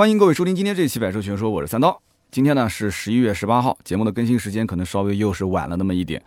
欢迎各位收听今天这一期《百车全说》，我是三刀。今天呢是十一月十八号，节目的更新时间可能稍微又是晚了那么一点。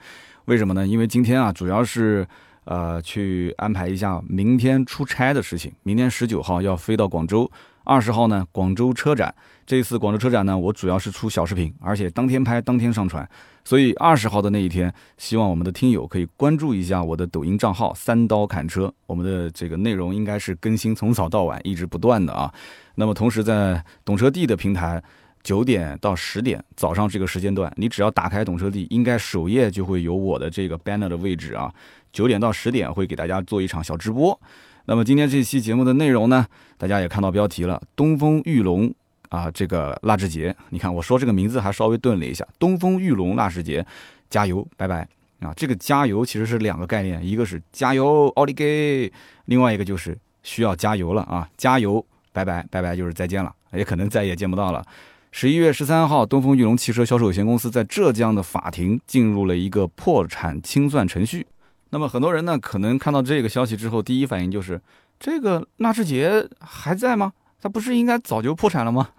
为什么呢？因为今天啊，主要是呃去安排一下明天出差的事情。明天十九号要飞到广州，二十号呢广州车展。这次广州车展呢，我主要是出小视频，而且当天拍当天上传。所以二十号的那一天，希望我们的听友可以关注一下我的抖音账号“三刀砍车”，我们的这个内容应该是更新从早到晚一直不断的啊。那么同时在懂车帝的平台。九点到十点早上这个时间段，你只要打开懂车帝，应该首页就会有我的这个 banner 的位置啊。九点到十点会给大家做一场小直播。那么今天这期节目的内容呢，大家也看到标题了，东风裕隆啊，这个纳智捷，你看我说这个名字还稍微顿了一下，东风裕隆纳智捷，加油，拜拜啊！这个加油其实是两个概念，一个是加油奥利给，另外一个就是需要加油了啊，加油，拜拜，拜拜就是再见了，也可能再也见不到了。十一月十三号，东风裕隆汽车销售有限公司在浙江的法庭进入了一个破产清算程序。那么很多人呢，可能看到这个消息之后，第一反应就是这个纳智捷还在吗？它不是应该早就破产了吗？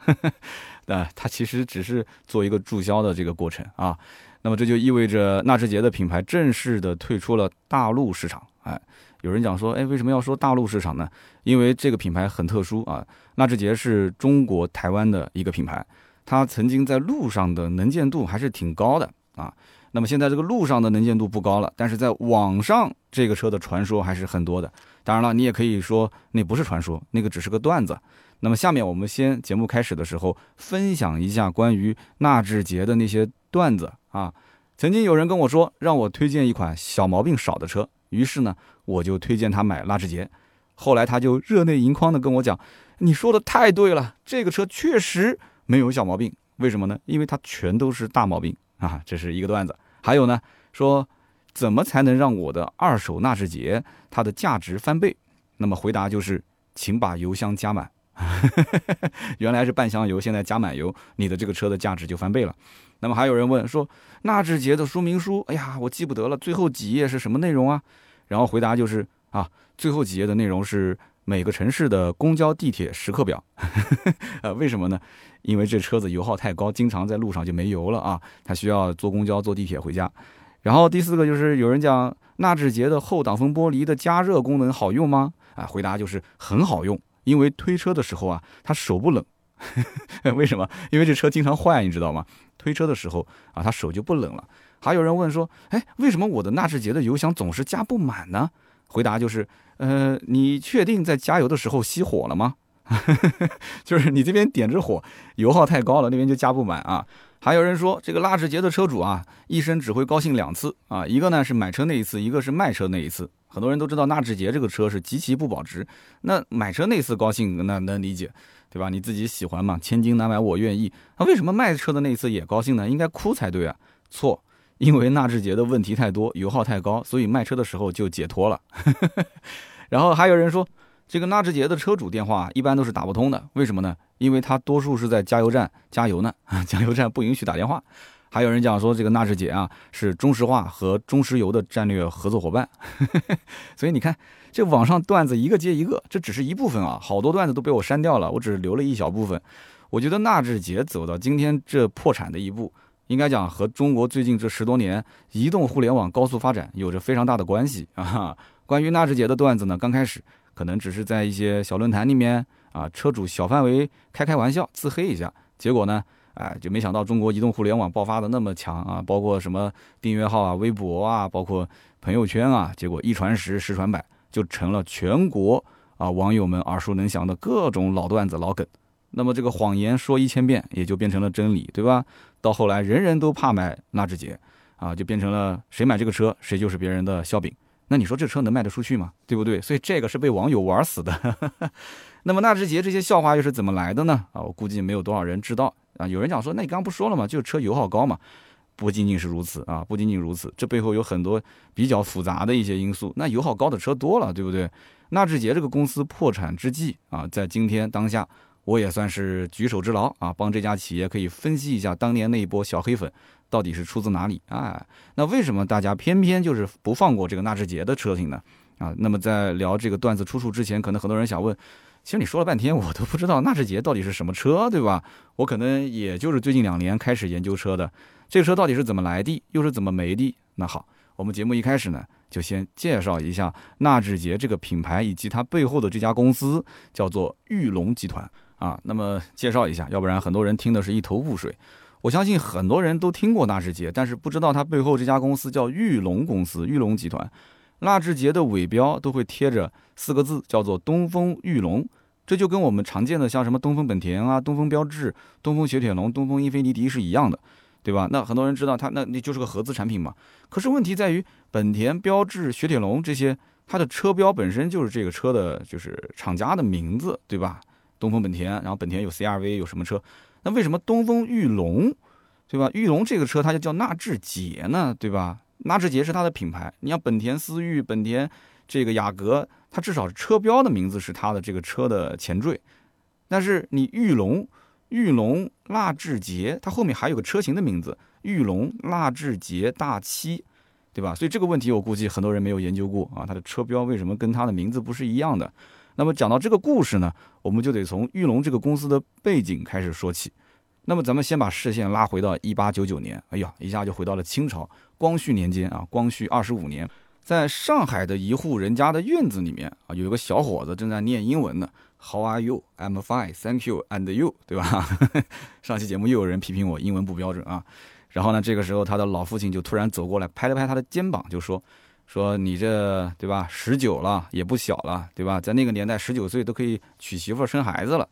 那 它其实只是做一个注销的这个过程啊。那么这就意味着纳智捷的品牌正式的退出了大陆市场。哎，有人讲说，哎，为什么要说大陆市场呢？因为这个品牌很特殊啊。纳智捷是中国台湾的一个品牌。它曾经在路上的能见度还是挺高的啊，那么现在这个路上的能见度不高了，但是在网上这个车的传说还是很多的。当然了，你也可以说那不是传说，那个只是个段子。那么下面我们先节目开始的时候分享一下关于纳智捷的那些段子啊。曾经有人跟我说让我推荐一款小毛病少的车，于是呢我就推荐他买纳智捷。后来他就热泪盈眶的跟我讲：“你说的太对了，这个车确实。”没有小毛病，为什么呢？因为它全都是大毛病啊！这是一个段子。还有呢，说怎么才能让我的二手纳智捷它的价值翻倍？那么回答就是，请把油箱加满。原来是半箱油，现在加满油，你的这个车的价值就翻倍了。那么还有人问说，纳智捷的说明书，哎呀，我记不得了，最后几页是什么内容啊？然后回答就是啊，最后几页的内容是。每个城市的公交、地铁时刻表，呃，为什么呢？因为这车子油耗太高，经常在路上就没油了啊，它需要坐公交、坐地铁回家。然后第四个就是有人讲纳智捷的后挡风玻璃的加热功能好用吗？啊，回答就是很好用，因为推车的时候啊，它手不冷。为什么？因为这车经常坏，你知道吗？推车的时候啊，他手就不冷了。还有人问说，哎，为什么我的纳智捷的油箱总是加不满呢？回答就是。呃，你确定在加油的时候熄火了吗？就是你这边点着火，油耗太高了，那边就加不满啊。还有人说，这个纳智捷的车主啊，一生只会高兴两次啊，一个呢是买车那一次，一个是卖车那一次。很多人都知道纳智捷这个车是极其不保值，那买车那次高兴，那能理解，对吧？你自己喜欢嘛，千金难买我愿意。那为什么卖车的那一次也高兴呢？应该哭才对啊。错。因为纳智捷的问题太多，油耗太高，所以卖车的时候就解脱了。然后还有人说，这个纳智捷的车主电话一般都是打不通的，为什么呢？因为他多数是在加油站加油呢，加油站不允许打电话。还有人讲说，这个纳智捷啊是中石化和中石油的战略合作伙伴。所以你看，这网上段子一个接一个，这只是一部分啊，好多段子都被我删掉了，我只是留了一小部分。我觉得纳智捷走到今天这破产的一步。应该讲和中国最近这十多年移动互联网高速发展有着非常大的关系啊。关于纳智捷的段子呢，刚开始可能只是在一些小论坛里面啊，车主小范围开开玩笑自黑一下，结果呢，哎，就没想到中国移动互联网爆发的那么强啊，包括什么订阅号啊、微博啊，包括朋友圈啊，结果一传十，十传百，就成了全国啊网友们耳熟能详的各种老段子、老梗。那么这个谎言说一千遍，也就变成了真理，对吧？到后来，人人都怕买纳智捷，啊，就变成了谁买这个车，谁就是别人的笑柄。那你说这车能卖得出去吗？对不对？所以这个是被网友玩死的。那么纳智捷这些笑话又是怎么来的呢？啊，我估计没有多少人知道啊。有人讲说，那你刚刚不说了吗？就是车油耗高嘛。不仅仅是如此啊，不仅仅如此，这背后有很多比较复杂的一些因素。那油耗高的车多了，对不对？纳智捷这个公司破产之际啊，在今天当下。我也算是举手之劳啊，帮这家企业可以分析一下当年那一波小黑粉到底是出自哪里啊？那为什么大家偏偏就是不放过这个纳智捷的车型呢？啊，那么在聊这个段子出处之前，可能很多人想问，其实你说了半天，我都不知道纳智捷到底是什么车，对吧？我可能也就是最近两年开始研究车的，这个车到底是怎么来的，又是怎么没的？那好，我们节目一开始呢，就先介绍一下纳智捷这个品牌以及它背后的这家公司，叫做玉龙集团啊。那么介绍一下，要不然很多人听的是一头雾水。我相信很多人都听过纳智捷，但是不知道它背后这家公司叫玉龙公司、玉龙集团。纳智捷的尾标都会贴着四个字，叫做东风玉龙。这就跟我们常见的像什么东风本田啊、东风标致、东风雪铁龙、东风英菲尼迪是一样的，对吧？那很多人知道它，那你就是个合资产品嘛。可是问题在于，本田、标致、雪铁龙这些，它的车标本身就是这个车的，就是厂家的名字，对吧？东风本田，然后本田有 CRV，有什么车？那为什么东风裕龙，对吧？裕龙这个车它就叫纳智捷呢，对吧？纳智捷是它的品牌。你像本田思域、本田这个雅阁，它至少车标的名字是它的这个车的前缀。但是你裕龙、裕龙纳智捷，它后面还有个车型的名字，裕龙纳智捷大七，对吧？所以这个问题我估计很多人没有研究过啊，它的车标为什么跟它的名字不是一样的？那么讲到这个故事呢，我们就得从玉龙这个公司的背景开始说起。那么咱们先把视线拉回到一八九九年，哎呀，一下就回到了清朝光绪年间啊，光绪二十五年，在上海的一户人家的院子里面啊，有一个小伙子正在念英文呢。How are you? I'm fine, thank you. And you，对吧？上期节目又有人批评我英文不标准啊。然后呢，这个时候他的老父亲就突然走过来，拍了拍他的肩膀，就说。说你这对吧？十九了也不小了，对吧？在那个年代，十九岁都可以娶媳妇生孩子了。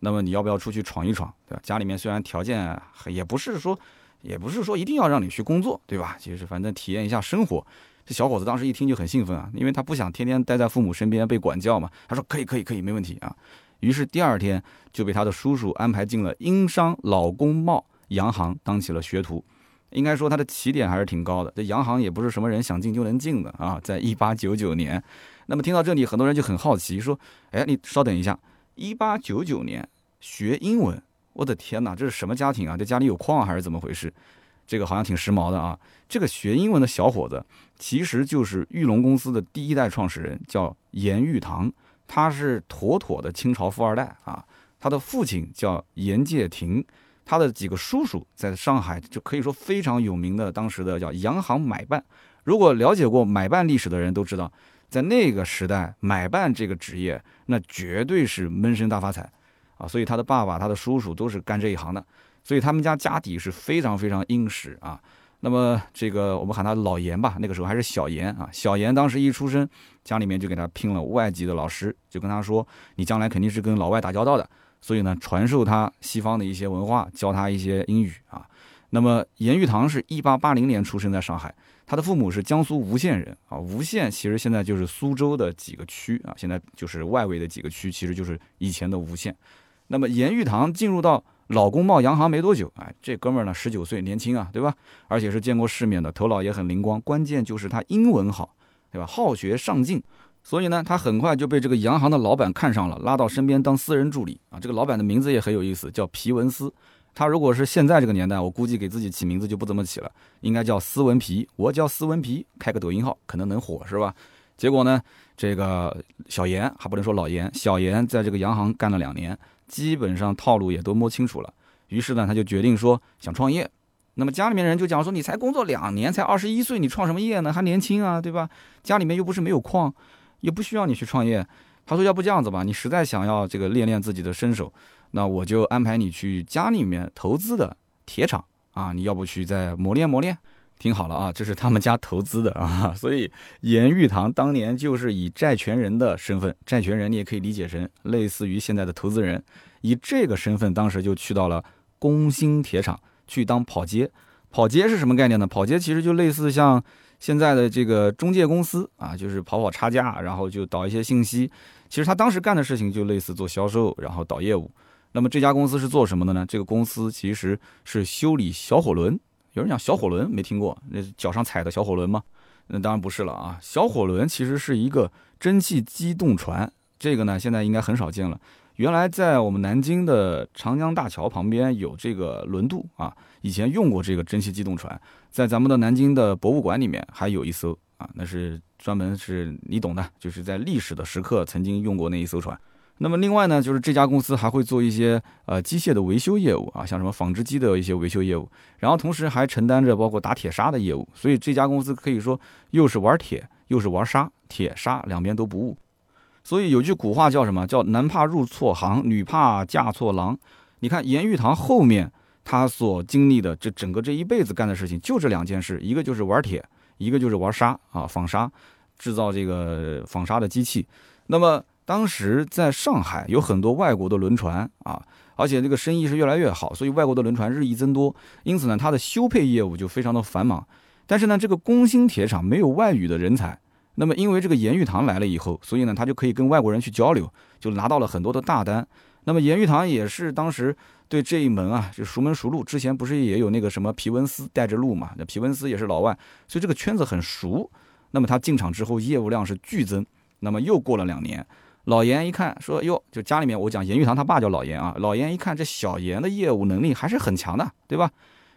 那么你要不要出去闯一闯？对吧？家里面虽然条件也不是说，也不是说一定要让你去工作，对吧？其实反正体验一下生活。这小伙子当时一听就很兴奋啊，因为他不想天天待在父母身边被管教嘛。他说可以可以可以，没问题啊。于是第二天就被他的叔叔安排进了英商老公贸洋行当起了学徒。应该说他的起点还是挺高的，这洋行也不是什么人想进就能进的啊。在一八九九年，那么听到这里，很多人就很好奇，说：“哎，你稍等一下，一八九九年学英文，我的天哪，这是什么家庭啊？这家里有矿还是怎么回事？这个好像挺时髦的啊。这个学英文的小伙子，其实就是玉龙公司的第一代创始人，叫严玉堂，他是妥妥的清朝富二代啊。他的父亲叫严介廷。他的几个叔叔在上海就可以说非常有名的，当时的叫洋行买办。如果了解过买办历史的人都知道，在那个时代，买办这个职业那绝对是闷声大发财啊！所以他的爸爸、他的叔叔都是干这一行的，所以他们家家底是非常非常殷实啊。那么这个我们喊他老严吧，那个时候还是小严啊。小严当时一出生，家里面就给他聘了外籍的老师，就跟他说：“你将来肯定是跟老外打交道的。”所以呢，传授他西方的一些文化，教他一些英语啊。那么严玉堂是一八八零年出生在上海，他的父母是江苏吴县人啊。吴县其实现在就是苏州的几个区啊，现在就是外围的几个区，其实就是以前的吴县。那么严玉堂进入到老公贸洋行没多久，哎，这哥们儿呢十九岁，年轻啊，对吧？而且是见过世面的，头脑也很灵光，关键就是他英文好，对吧？好学上进。所以呢，他很快就被这个洋行的老板看上了，拉到身边当私人助理啊。这个老板的名字也很有意思，叫皮文斯。他如果是现在这个年代，我估计给自己起名字就不怎么起了，应该叫斯文皮。我叫斯文皮，开个抖音号可能能火，是吧？结果呢，这个小严还不能说老严，小严在这个洋行干了两年，基本上套路也都摸清楚了。于是呢，他就决定说想创业。那么家里面人就讲说，你才工作两年，才二十一岁，你创什么业呢？还年轻啊，对吧？家里面又不是没有矿。也不需要你去创业，他说要不这样子吧，你实在想要这个练练自己的身手，那我就安排你去家里面投资的铁厂啊，你要不去再磨练磨练？听好了啊，这是他们家投资的啊，所以严玉堂当年就是以债权人的身份，债权人你也可以理解成类似于现在的投资人，以这个身份当时就去到了工兴铁厂去当跑街，跑街是什么概念呢？跑街其实就类似像。现在的这个中介公司啊，就是跑跑差价，然后就导一些信息。其实他当时干的事情就类似做销售，然后导业务。那么这家公司是做什么的呢？这个公司其实是修理小火轮。有人讲小火轮没听过，那脚上踩的小火轮吗？那当然不是了啊。小火轮其实是一个蒸汽机动船，这个呢现在应该很少见了。原来在我们南京的长江大桥旁边有这个轮渡啊，以前用过这个蒸汽机动船，在咱们的南京的博物馆里面还有一艘啊，那是专门是你懂的，就是在历史的时刻曾经用过那一艘船。那么另外呢，就是这家公司还会做一些呃机械的维修业务啊，像什么纺织机的一些维修业务，然后同时还承担着包括打铁砂的业务，所以这家公司可以说又是玩铁又是玩砂，铁砂两边都不误。所以有句古话叫什么？叫男怕入错行，女怕嫁错郎。你看严玉堂后面他所经历的这整个这一辈子干的事情，就这两件事，一个就是玩铁，一个就是玩沙啊，纺纱，制造这个纺纱的机器。那么当时在上海有很多外国的轮船啊，而且这个生意是越来越好，所以外国的轮船日益增多，因此呢，它的修配业务就非常的繁忙。但是呢，这个工兴铁厂没有外语的人才。那么，因为这个严玉堂来了以后，所以呢，他就可以跟外国人去交流，就拿到了很多的大单。那么，严玉堂也是当时对这一门啊，就熟门熟路。之前不是也有那个什么皮文斯带着路嘛？那皮文斯也是老外，所以这个圈子很熟。那么他进场之后，业务量是剧增。那么又过了两年，老严一看说：“哟，就家里面我讲严玉堂他爸叫老严啊。老严一看这小严的业务能力还是很强的，对吧？”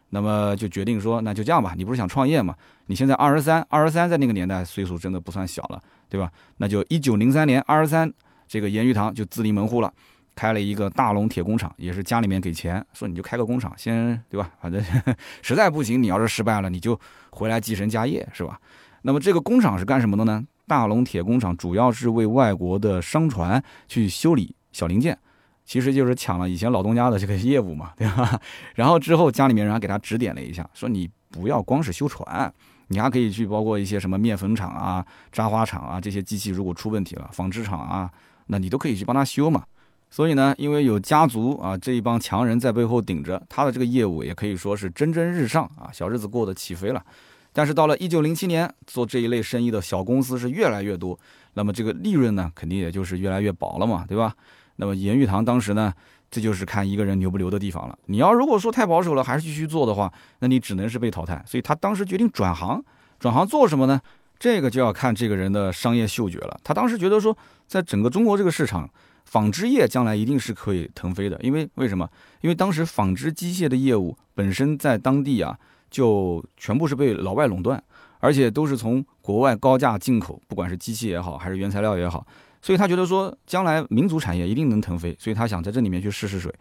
那么就决定说，那就这样吧。你不是想创业吗？你现在二十三，二十三在那个年代岁数真的不算小了，对吧？那就一九零三年，二十三，这个严玉堂就自立门户了，开了一个大龙铁工厂，也是家里面给钱，说你就开个工厂，先对吧？反正 实在不行，你要是失败了，你就回来继承家业，是吧？那么这个工厂是干什么的呢？大龙铁工厂主要是为外国的商船去修理小零件。其实就是抢了以前老东家的这个业务嘛，对吧？然后之后家里面人还给他指点了一下，说你不要光是修船，你还可以去包括一些什么面粉厂啊、扎花厂啊这些机器，如果出问题了，纺织厂啊，那你都可以去帮他修嘛。所以呢，因为有家族啊这一帮强人在背后顶着，他的这个业务也可以说是蒸蒸日上啊，小日子过得起飞了。但是到了一九零七年，做这一类生意的小公司是越来越多，那么这个利润呢，肯定也就是越来越薄了嘛，对吧？那么严玉堂当时呢，这就是看一个人牛不牛的地方了。你要如果说太保守了，还是继续做的话，那你只能是被淘汰。所以他当时决定转行，转行做什么呢？这个就要看这个人的商业嗅觉了。他当时觉得说，在整个中国这个市场，纺织业将来一定是可以腾飞的。因为为什么？因为当时纺织机械的业务本身在当地啊，就全部是被老外垄断，而且都是从国外高价进口，不管是机器也好，还是原材料也好。所以他觉得说，将来民族产业一定能腾飞，所以他想在这里面去试试水。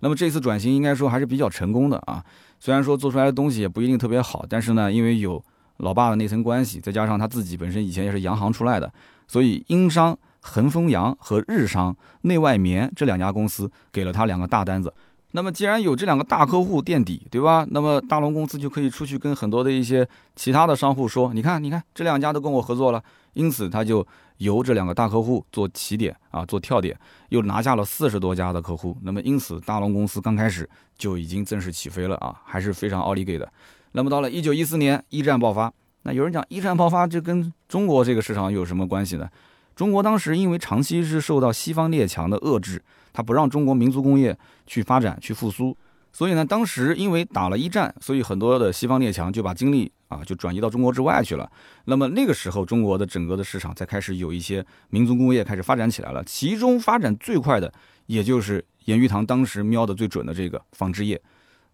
那么这次转型应该说还是比较成功的啊。虽然说做出来的东西也不一定特别好，但是呢，因为有老爸的那层关系，再加上他自己本身以前也是洋行出来的，所以英商恒丰洋和日商内外棉这两家公司给了他两个大单子。那么既然有这两个大客户垫底，对吧？那么大龙公司就可以出去跟很多的一些其他的商户说，你看，你看，这两家都跟我合作了，因此他就。由这两个大客户做起点啊，做跳点，又拿下了四十多家的客户。那么因此，大龙公司刚开始就已经正式起飞了啊，还是非常奥利给的。那么到了一九一四年，一战爆发。那有人讲一战爆发，这跟中国这个市场有什么关系呢？中国当时因为长期是受到西方列强的遏制，他不让中国民族工业去发展去复苏。所以呢，当时因为打了一战，所以很多的西方列强就把精力啊就转移到中国之外去了。那么那个时候，中国的整个的市场才开始有一些民族工业开始发展起来了。其中发展最快的，也就是严玉堂当时瞄的最准的这个纺织业。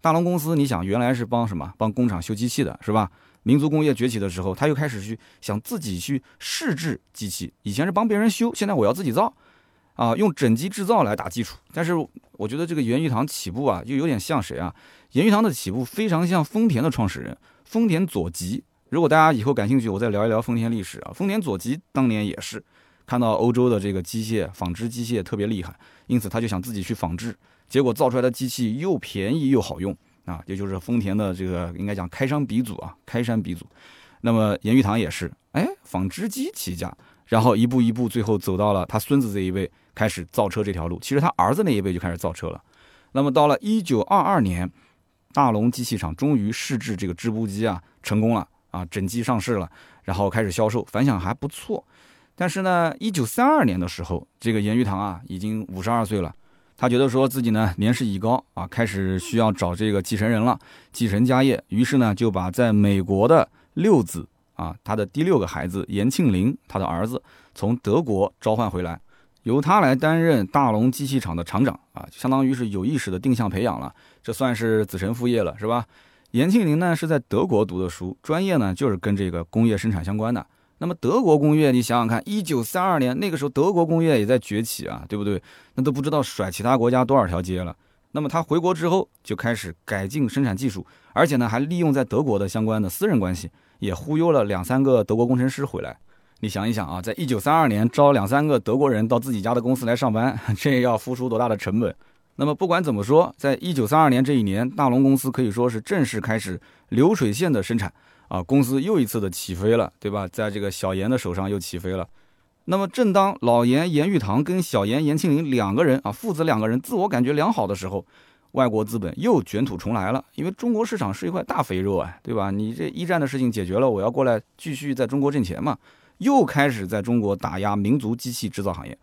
大龙公司，你想原来是帮什么？帮工厂修机器的，是吧？民族工业崛起的时候，他又开始去想自己去试制机器。以前是帮别人修，现在我要自己造。啊，用整机制造来打基础，但是我觉得这个严玉堂起步啊，又有点像谁啊？严玉堂的起步非常像丰田的创始人丰田佐吉。如果大家以后感兴趣，我再聊一聊丰田历史啊。丰田佐吉当年也是看到欧洲的这个机械纺织机械特别厉害，因此他就想自己去仿制，结果造出来的机器又便宜又好用啊，也就是丰田的这个应该讲开山鼻祖啊，开山鼻祖。那么严玉堂也是，哎，纺织机起家，然后一步一步，最后走到了他孙子这一辈。开始造车这条路，其实他儿子那一辈就开始造车了。那么到了一九二二年，大龙机器厂终于试制这个织布机啊，成功了啊，整机上市了，然后开始销售，反响还不错。但是呢，一九三二年的时候，这个严玉堂啊已经五十二岁了，他觉得说自己呢年事已高啊，开始需要找这个继承人了，继承家业。于是呢，就把在美国的六子啊，他的第六个孩子严庆林，他的儿子从德国召唤回来。由他来担任大龙机器厂的厂长啊，相当于是有意识的定向培养了，这算是子承父业了，是吧？严庆林呢是在德国读的书，专业呢就是跟这个工业生产相关的。那么德国工业，你想想看，一九三二年那个时候，德国工业也在崛起啊，对不对？那都不知道甩其他国家多少条街了。那么他回国之后就开始改进生产技术，而且呢还利用在德国的相关的私人关系，也忽悠了两三个德国工程师回来。你想一想啊，在一九三二年招两三个德国人到自己家的公司来上班，这要付出多大的成本？那么不管怎么说，在一九三二年这一年，大龙公司可以说是正式开始流水线的生产啊，公司又一次的起飞了，对吧？在这个小严的手上又起飞了。那么正当老严严玉堂跟小严严庆林两个人啊父子两个人自我感觉良好的时候，外国资本又卷土重来了，因为中国市场是一块大肥肉啊，对吧？你这一战的事情解决了，我要过来继续在中国挣钱嘛。又开始在中国打压民族机器制造行业，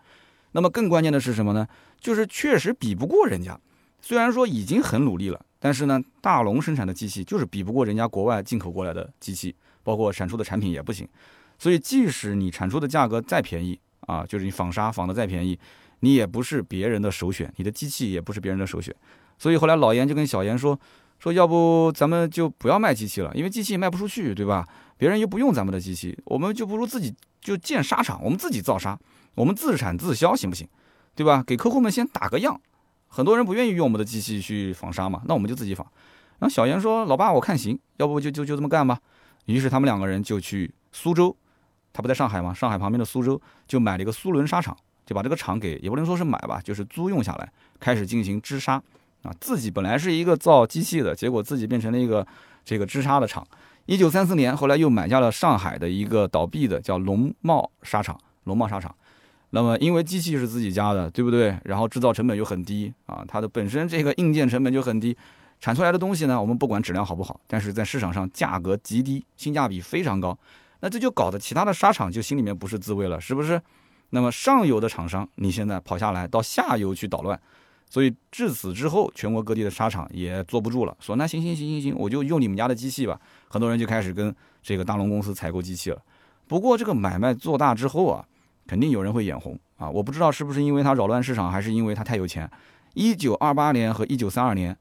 那么更关键的是什么呢？就是确实比不过人家，虽然说已经很努力了，但是呢，大龙生产的机器就是比不过人家国外进口过来的机器，包括产出的产品也不行。所以即使你产出的价格再便宜啊，就是你纺纱纺的再便宜，你也不是别人的首选，你的机器也不是别人的首选。所以后来老严就跟小严说，说要不咱们就不要卖机器了，因为机器卖不出去，对吧？别人又不用咱们的机器，我们就不如自己就建纱厂，我们自己造纱，我们自产自销行不行？对吧？给客户们先打个样。很多人不愿意用我们的机器去纺纱嘛，那我们就自己纺。然后小严说：“老爸，我看行，要不就就就这么干吧。”于是他们两个人就去苏州，他不在上海吗？上海旁边的苏州就买了一个苏伦纱厂，就把这个厂给也不能说是买吧，就是租用下来，开始进行织纱。啊，自己本来是一个造机器的，结果自己变成了一个这个织纱的厂。一九三四年，后来又买下了上海的一个倒闭的叫龙茂纱厂。龙茂纱厂，那么因为机器是自己家的，对不对？然后制造成本又很低啊，它的本身这个硬件成本就很低，产出来的东西呢，我们不管质量好不好，但是在市场上价格极低，性价比非常高。那这就搞得其他的沙厂就心里面不是滋味了，是不是？那么上游的厂商，你现在跑下来到下游去捣乱。所以至此之后，全国各地的沙厂也坐不住了，说那行行行行行，我就用你们家的机器吧。很多人就开始跟这个大龙公司采购机器了。不过这个买卖做大之后啊，肯定有人会眼红啊。我不知道是不是因为他扰乱市场，还是因为他太有钱。一九二八年和一九三二年，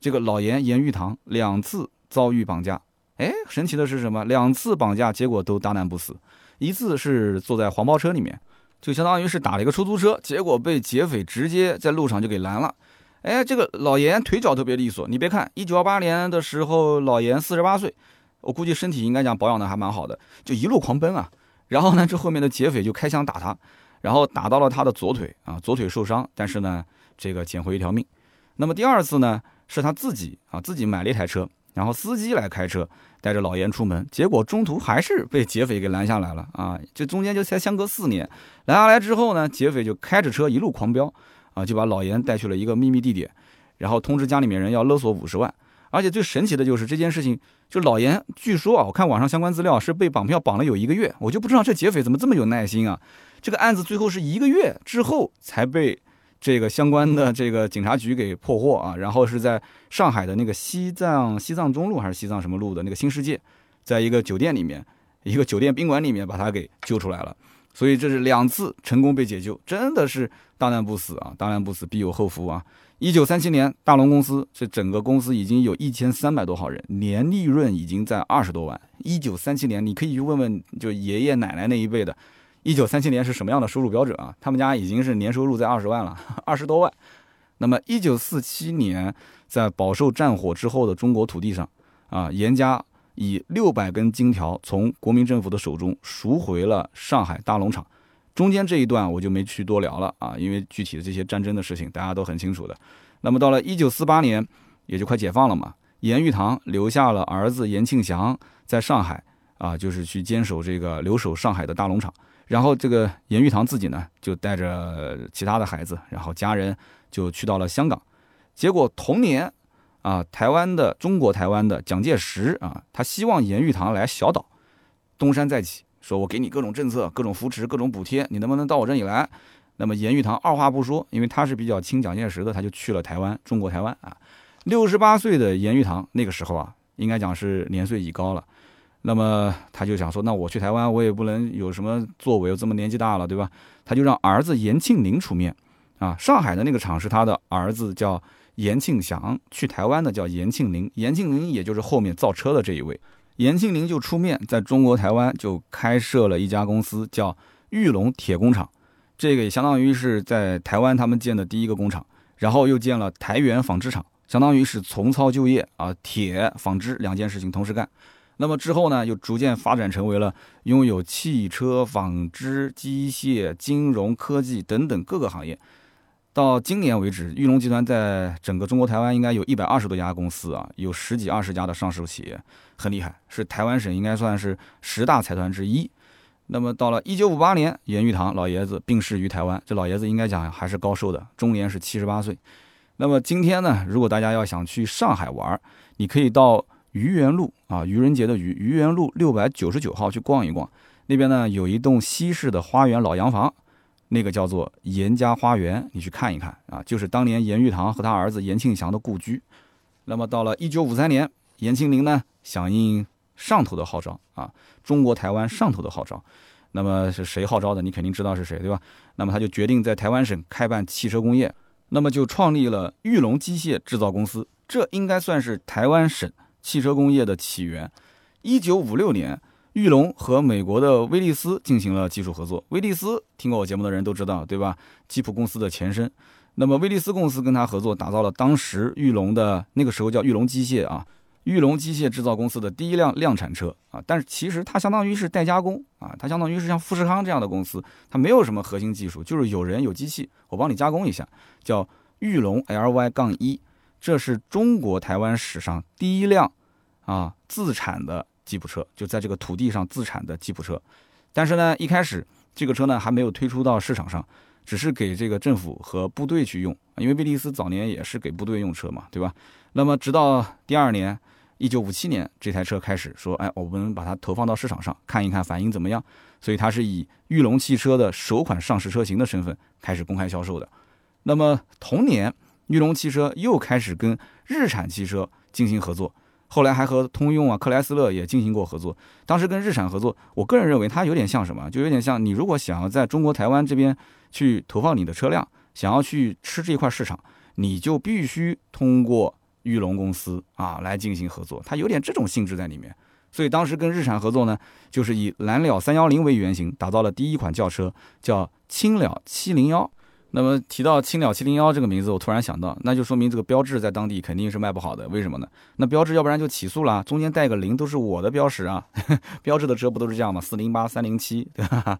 这个老严严玉堂两次遭遇绑架。哎，神奇的是什么？两次绑架结果都大难不死。一次是坐在黄包车里面。就相当于是打了一个出租车，结果被劫匪直接在路上就给拦了。哎，这个老严腿脚特别利索，你别看一九二八年的时候老严四十八岁，我估计身体应该讲保养的还蛮好的，就一路狂奔啊。然后呢，这后面的劫匪就开枪打他，然后打到了他的左腿啊，左腿受伤，但是呢，这个捡回一条命。那么第二次呢，是他自己啊自己买了一台车，然后司机来开车。带着老严出门，结果中途还是被劫匪给拦下来了啊！这中间就才相隔四年，拦下来之后呢，劫匪就开着车一路狂飙啊，就把老严带去了一个秘密地点，然后通知家里面人要勒索五十万。而且最神奇的就是这件事情，就老严据说啊，我看网上相关资料是被绑票绑了有一个月，我就不知道这劫匪怎么这么有耐心啊！这个案子最后是一个月之后才被。这个相关的这个警察局给破获啊，然后是在上海的那个西藏西藏中路还是西藏什么路的那个新世界，在一个酒店里面，一个酒店宾馆里面把他给救出来了。所以这是两次成功被解救，真的是大难不死啊！大难不死必有后福啊！一九三七年，大龙公司这整个公司已经有一千三百多号人，年利润已经在二十多万。一九三七年，你可以去问问，就爷爷奶奶那一辈的。一九三七年是什么样的收入标准啊？他们家已经是年收入在二十万了，二十多万。那么一九四七年，在饱受战火之后的中国土地上，啊，严家以六百根金条从国民政府的手中赎回了上海大龙厂。中间这一段我就没去多聊了啊，因为具体的这些战争的事情大家都很清楚的。那么到了一九四八年，也就快解放了嘛，严玉堂留下了儿子严庆祥在上海啊，就是去坚守这个留守上海的大龙厂。然后这个严玉堂自己呢，就带着其他的孩子，然后家人就去到了香港。结果同年，啊，台湾的中国台湾的蒋介石啊，他希望严玉堂来小岛东山再起，说我给你各种政策、各种扶持、各种补贴，你能不能到我这里来？那么严玉堂二话不说，因为他是比较亲蒋介石的，他就去了台湾，中国台湾啊。六十八岁的严玉堂那个时候啊，应该讲是年岁已高了。那么他就想说，那我去台湾，我也不能有什么作为，我这么年纪大了，对吧？他就让儿子严庆林出面，啊，上海的那个厂是他的儿子叫严庆祥，去台湾的叫严庆林，严庆林也就是后面造车的这一位。严庆林就出面在中国台湾就开设了一家公司，叫玉龙铁工厂。这个也相当于是在台湾他们建的第一个工厂，然后又建了台源纺织厂，相当于是从操就业啊，铁纺织两件事情同时干。那么之后呢，又逐渐发展成为了拥有汽车、纺织、机械、金融科技等等各个行业。到今年为止，玉龙集团在整个中国台湾应该有一百二十多家公司啊，有十几二十家的上市企业，很厉害，是台湾省应该算是十大财团之一。那么到了一九五八年，严玉堂老爷子病逝于台湾，这老爷子应该讲还是高寿的，终年是七十八岁。那么今天呢，如果大家要想去上海玩，你可以到。愚园路啊，愚人节的愚，愚园路六百九十九号去逛一逛，那边呢有一栋西式的花园老洋房，那个叫做严家花园，你去看一看啊，就是当年严玉堂和他儿子严庆祥的故居。那么到了一九五三年，严庆龄呢响应上头的号召啊，中国台湾上头的号召，那么是谁号召的？你肯定知道是谁对吧？那么他就决定在台湾省开办汽车工业，那么就创立了玉龙机械制造公司，这应该算是台湾省。汽车工业的起源，一九五六年，玉龙和美国的威利斯进行了技术合作。威利斯听过我节目的人都知道，对吧？吉普公司的前身。那么威利斯公司跟他合作，打造了当时玉龙的那个时候叫玉龙机械啊，玉龙机械制造公司的第一辆量产车啊。但是其实它相当于是代加工啊，它相当于是像富士康这样的公司，它没有什么核心技术，就是有人有机器，我帮你加工一下，叫玉龙 LY 杠一。这是中国台湾史上第一辆。啊，自产的吉普车就在这个土地上自产的吉普车，但是呢，一开始这个车呢还没有推出到市场上，只是给这个政府和部队去用，因为威利斯早年也是给部队用车嘛，对吧？那么直到第二年，一九五七年，这台车开始说，哎，我们把它投放到市场上看一看反应怎么样，所以它是以玉龙汽车的首款上市车型的身份开始公开销售的。那么同年，玉龙汽车又开始跟日产汽车进行合作。后来还和通用啊、克莱斯勒也进行过合作。当时跟日产合作，我个人认为它有点像什么？就有点像你如果想要在中国台湾这边去投放你的车辆，想要去吃这一块市场，你就必须通过玉龙公司啊来进行合作。它有点这种性质在里面。所以当时跟日产合作呢，就是以蓝鸟三幺零为原型，打造了第一款轿车，叫青鸟七零幺。那么提到青鸟七零幺这个名字，我突然想到，那就说明这个标志在当地肯定是卖不好的。为什么呢？那标志要不然就起诉了，中间带个零都是我的标识啊。标志的车不都是这样吗？四零八、三零七，对吧？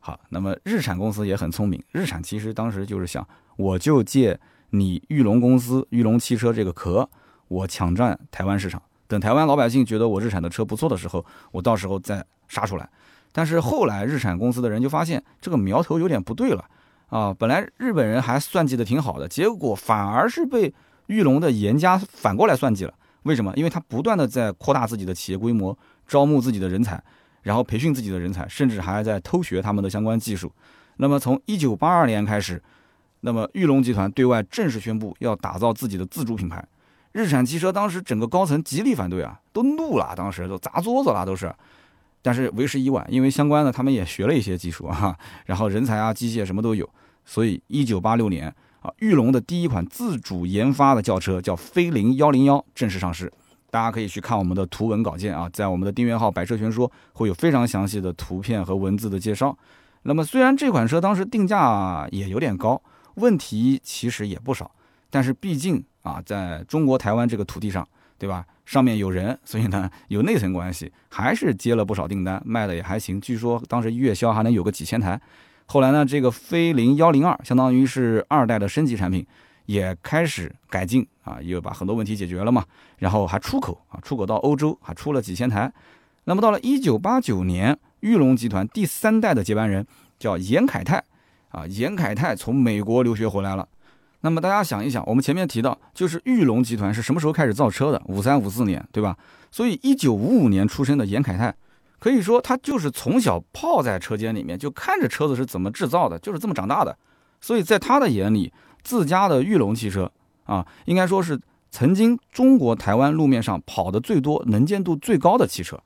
好，那么日产公司也很聪明，日产其实当时就是想，我就借你玉龙公司、玉龙汽车这个壳，我抢占台湾市场。等台湾老百姓觉得我日产的车不错的时候，我到时候再杀出来。但是后来日产公司的人就发现这个苗头有点不对了。啊，本来日本人还算计的挺好的，结果反而是被玉龙的严家反过来算计了。为什么？因为他不断的在扩大自己的企业规模，招募自己的人才，然后培训自己的人才，甚至还在偷学他们的相关技术。那么从一九八二年开始，那么玉龙集团对外正式宣布要打造自己的自主品牌。日产汽车当时整个高层极力反对啊，都怒了，当时都砸桌子了，都是。但是为时已晚，因为相关的他们也学了一些技术啊，然后人才啊、机械什么都有。所以，一九八六年啊，玉龙的第一款自主研发的轿车叫飞凌幺零幺正式上市。大家可以去看我们的图文稿件啊，在我们的订阅号“百车全说”会有非常详细的图片和文字的介绍。那么，虽然这款车当时定价也有点高，问题其实也不少，但是毕竟啊，在中国台湾这个土地上，对吧？上面有人，所以呢有内层关系，还是接了不少订单，卖的也还行。据说当时月销还能有个几千台。后来呢，这个飞凌幺零二相当于是二代的升级产品，也开始改进啊，又把很多问题解决了嘛。然后还出口啊，出口到欧洲，还出了几千台。那么到了一九八九年，玉龙集团第三代的接班人叫严凯泰啊，严凯泰从美国留学回来了。那么大家想一想，我们前面提到，就是玉龙集团是什么时候开始造车的？五三五四年，对吧？所以一九五五年出生的严凯泰。可以说，他就是从小泡在车间里面，就看着车子是怎么制造的，就是这么长大的。所以在他的眼里，自家的玉龙汽车啊，应该说是曾经中国台湾路面上跑的最多、能见度最高的汽车。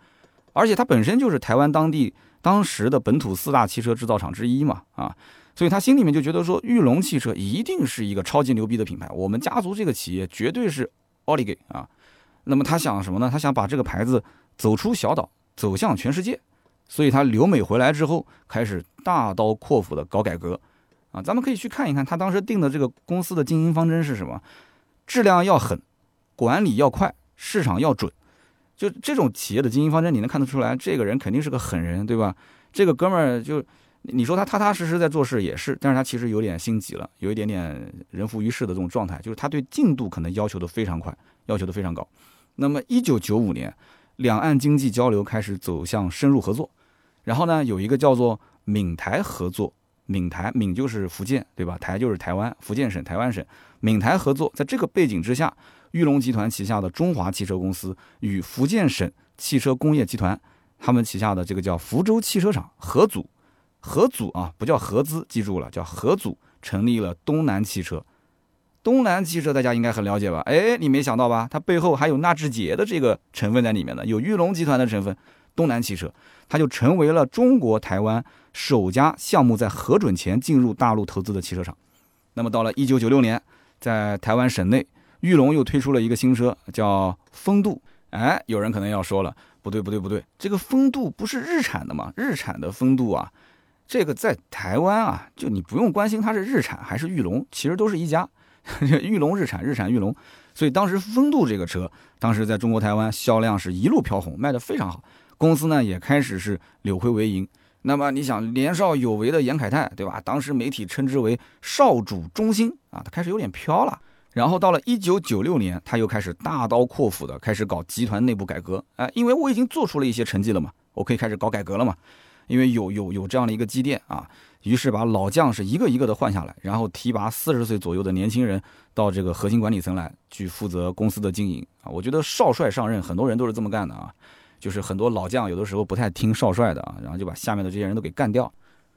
而且它本身就是台湾当地当时的本土四大汽车制造厂之一嘛，啊，所以他心里面就觉得说，玉龙汽车一定是一个超级牛逼的品牌，我们家族这个企业绝对是奥利给啊。那么他想什么呢？他想把这个牌子。走出小岛，走向全世界。所以他留美回来之后，开始大刀阔斧的搞改革，啊，咱们可以去看一看他当时定的这个公司的经营方针是什么：质量要狠，管理要快，市场要准。就这种企业的经营方针，你能看得出来，这个人肯定是个狠人，对吧？这个哥们儿就，你说他踏踏实实在做事也是，但是他其实有点心急了，有一点点人浮于事的这种状态，就是他对进度可能要求的非常快，要求的非常高。那么一九九五年。两岸经济交流开始走向深入合作，然后呢，有一个叫做闽台合作，闽台闽就是福建，对吧？台就是台湾，福建省、台湾省，闽台合作。在这个背景之下，玉龙集团旗下的中华汽车公司与福建省汽车工业集团，他们旗下的这个叫福州汽车厂合组，合组啊，不叫合资，记住了，叫合组，成立了东南汽车。东南汽车大家应该很了解吧？哎，你没想到吧？它背后还有纳智捷的这个成分在里面的，有玉龙集团的成分。东南汽车，它就成为了中国台湾首家项目在核准前进入大陆投资的汽车厂。那么到了一九九六年，在台湾省内，玉龙又推出了一个新车，叫风度。哎，有人可能要说了，不对不对不对，这个风度不是日产的吗？日产的风度啊，这个在台湾啊，就你不用关心它是日产还是玉龙，其实都是一家。玉龙日产，日产玉龙，所以当时风度这个车，当时在中国台湾销量是一路飘红，卖得非常好。公司呢也开始是扭亏为盈。那么你想，年少有为的严凯泰，对吧？当时媒体称之为少主中心啊，他开始有点飘了。然后到了一九九六年，他又开始大刀阔斧的开始搞集团内部改革。哎，因为我已经做出了一些成绩了嘛，我可以开始搞改革了嘛。因为有有有这样的一个积淀啊。于是把老将是一个一个的换下来，然后提拔四十岁左右的年轻人到这个核心管理层来去负责公司的经营啊。我觉得少帅上任，很多人都是这么干的啊，就是很多老将有的时候不太听少帅的啊，然后就把下面的这些人都给干掉。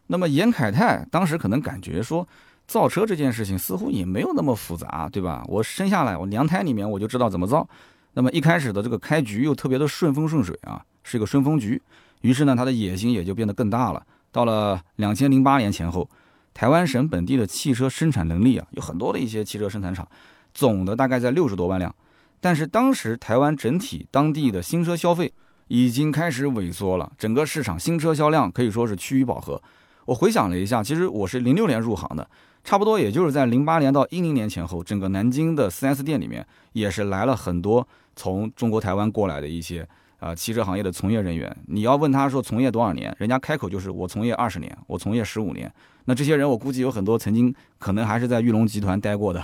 那么严凯泰当时可能感觉说，造车这件事情似乎也没有那么复杂，对吧？我生下来我娘胎里面我就知道怎么造。那么一开始的这个开局又特别的顺风顺水啊，是一个顺风局。于是呢，他的野心也就变得更大了。到了两千零八年前后，台湾省本地的汽车生产能力啊，有很多的一些汽车生产厂，总的大概在六十多万辆。但是当时台湾整体当地的新车消费已经开始萎缩了，整个市场新车销量可以说是趋于饱和。我回想了一下，其实我是零六年入行的，差不多也就是在零八年到一零年前后，整个南京的 4S 店里面也是来了很多从中国台湾过来的一些。啊，汽车行业的从业人员，你要问他说从业多少年，人家开口就是我从业二十年，我从业十五年。那这些人我估计有很多曾经可能还是在玉龙集团待过的，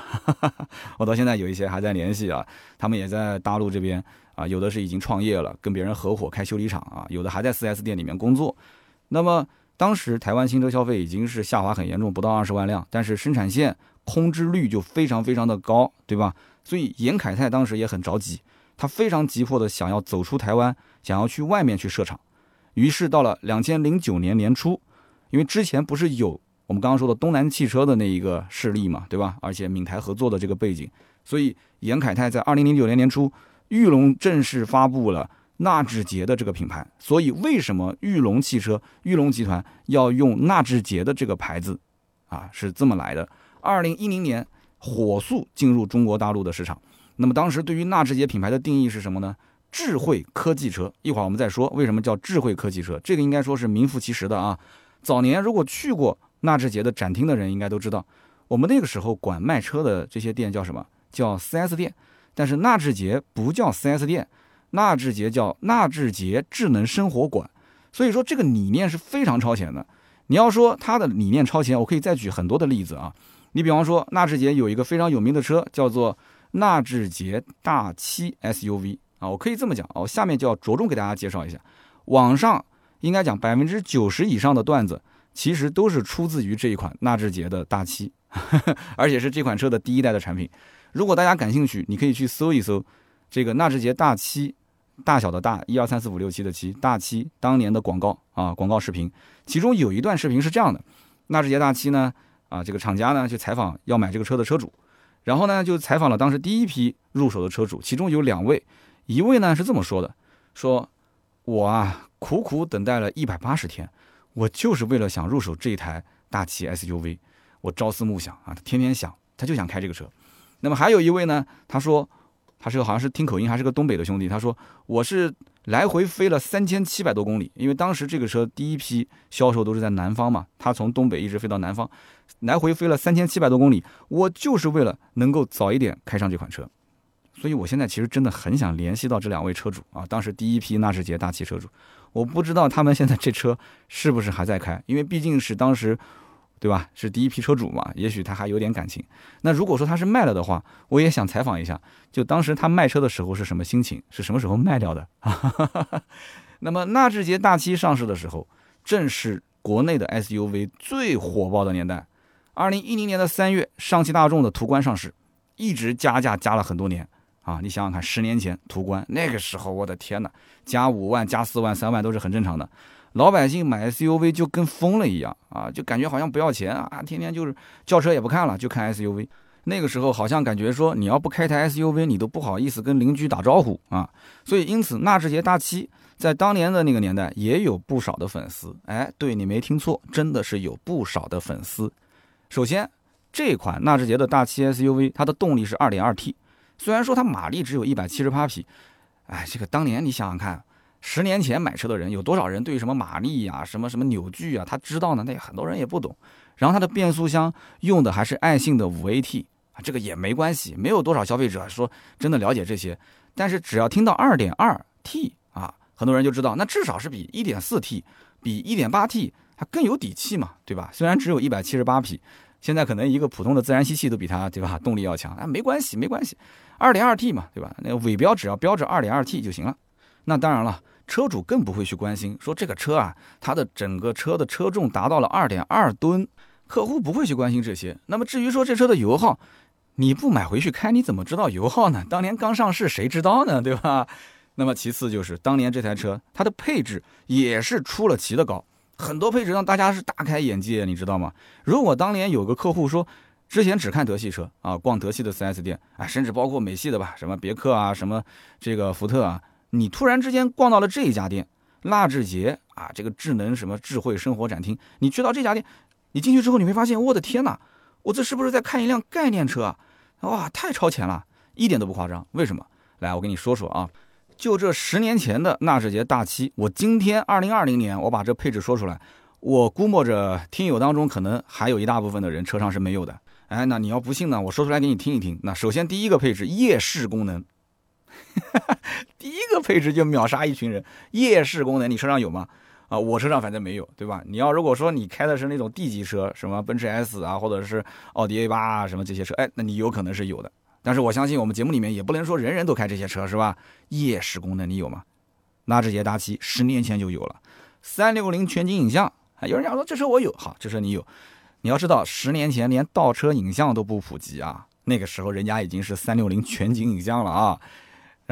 我到现在有一些还在联系啊，他们也在大陆这边啊，有的是已经创业了，跟别人合伙开修理厂啊，有的还在 4S 店里面工作。那么当时台湾新车消费已经是下滑很严重，不到二十万辆，但是生产线空置率就非常非常的高，对吧？所以严凯泰当时也很着急。他非常急迫的想要走出台湾，想要去外面去设厂，于是到了两千零九年年初，因为之前不是有我们刚刚说的东南汽车的那一个势力嘛，对吧？而且闽台合作的这个背景，所以严凯泰在二零零九年年初，玉龙正式发布了纳智捷的这个品牌。所以为什么玉龙汽车、玉龙集团要用纳智捷的这个牌子啊？是这么来的。二零一零年火速进入中国大陆的市场。那么当时对于纳智捷品牌的定义是什么呢？智慧科技车。一会儿我们再说为什么叫智慧科技车，这个应该说是名副其实的啊。早年如果去过纳智捷的展厅的人应该都知道，我们那个时候管卖车的这些店叫什么？叫 4S 店。但是纳智捷不叫 4S 店，纳智捷叫纳智捷智能生活馆。所以说这个理念是非常超前的。你要说它的理念超前，我可以再举很多的例子啊。你比方说纳智捷有一个非常有名的车叫做。纳智捷大七 SUV 啊，我可以这么讲啊，我下面就要着重给大家介绍一下。网上应该讲百分之九十以上的段子，其实都是出自于这一款纳智捷的大七，而且是这款车的第一代的产品。如果大家感兴趣，你可以去搜一搜这个纳智捷大七，大小的大一二三四五六七的七大七当年的广告啊，广告视频，其中有一段视频是这样的：纳智捷大七呢，啊，这个厂家呢去采访要买这个车的车主。然后呢，就采访了当时第一批入手的车主，其中有两位，一位呢是这么说的：说，我啊苦苦等待了一百八十天，我就是为了想入手这一台大旗 SUV，我朝思暮想啊，他天天想，他就想开这个车。那么还有一位呢，他说，他是个好像是听口音还是个东北的兄弟，他说我是来回飞了三千七百多公里，因为当时这个车第一批销售都是在南方嘛，他从东北一直飞到南方，来回飞了三千七百多公里，我就是为了能够早一点开上这款车，所以我现在其实真的很想联系到这两位车主啊，当时第一批纳智捷大七车主，我不知道他们现在这车是不是还在开，因为毕竟是当时。对吧？是第一批车主嘛？也许他还有点感情。那如果说他是卖了的话，我也想采访一下，就当时他卖车的时候是什么心情？是什么时候卖掉的？那么纳智捷大七上市的时候，正是国内的 SUV 最火爆的年代。二零一零年的三月，上汽大众的途观上市，一直加价加了很多年啊！你想想看，十年前途观那个时候，我的天哪，加五万、加四万、三万都是很正常的。老百姓买 SUV 就跟疯了一样啊，就感觉好像不要钱啊，天天就是轿车也不看了，就看 SUV。那个时候好像感觉说你要不开台 SUV，你都不好意思跟邻居打招呼啊。所以因此，纳智捷大七在当年的那个年代也有不少的粉丝。哎，对你没听错，真的是有不少的粉丝。首先，这款纳智捷的大七 SUV，它的动力是 2.2T，虽然说它马力只有一百七十八匹，哎，这个当年你想想看。十年前买车的人有多少人对什么马力呀、什么什么扭矩啊，他知道呢？那很多人也不懂。然后它的变速箱用的还是爱信的五 AT 啊，这个也没关系，没有多少消费者说真的了解这些。但是只要听到二点二 T 啊，很多人就知道，那至少是比一点四 T、比一点八 T 它更有底气嘛，对吧？虽然只有一百七十八匹，现在可能一个普通的自然吸气都比它对吧动力要强，哎，没关系，没关系，二点二 T 嘛，对吧？那个尾标只要标着二点二 T 就行了。那当然了。车主更不会去关心说这个车啊，它的整个车的车重达到了二点二吨，客户不会去关心这些。那么至于说这车的油耗，你不买回去开，你怎么知道油耗呢？当年刚上市，谁知道呢？对吧？那么其次就是当年这台车它的配置也是出了奇的高，很多配置让大家是大开眼界，你知道吗？如果当年有个客户说，之前只看德系车啊，逛德系的 4S 店啊，甚至包括美系的吧，什么别克啊，什么这个福特啊。你突然之间逛到了这一家店，纳智捷啊，这个智能什么智慧生活展厅，你去到这家店，你进去之后你会发现，我的天哪，我这是不是在看一辆概念车啊？哇，太超前了，一点都不夸张。为什么？来，我跟你说说啊，就这十年前的纳智捷大七，我今天二零二零年我把这配置说出来，我估摸着听友当中可能还有一大部分的人车上是没有的。哎，那你要不信呢，我说出来给你听一听。那首先第一个配置夜视功能。第一个配置就秒杀一群人，夜视功能你车上有吗？啊，我车上反正没有，对吧？你要如果说你开的是那种 D 级车，什么奔驰 S 啊，或者是奥迪 A 八啊，什么这些车，哎，那你有可能是有的。但是我相信我们节目里面也不能说人人都开这些车，是吧？夜视功能你有吗？纳智捷大七十年前就有了，三六零全景影像，有人讲说这车我有，好，这车你有。你要知道，十年前连倒车影像都不普及啊，那个时候人家已经是三六零全景影像了啊。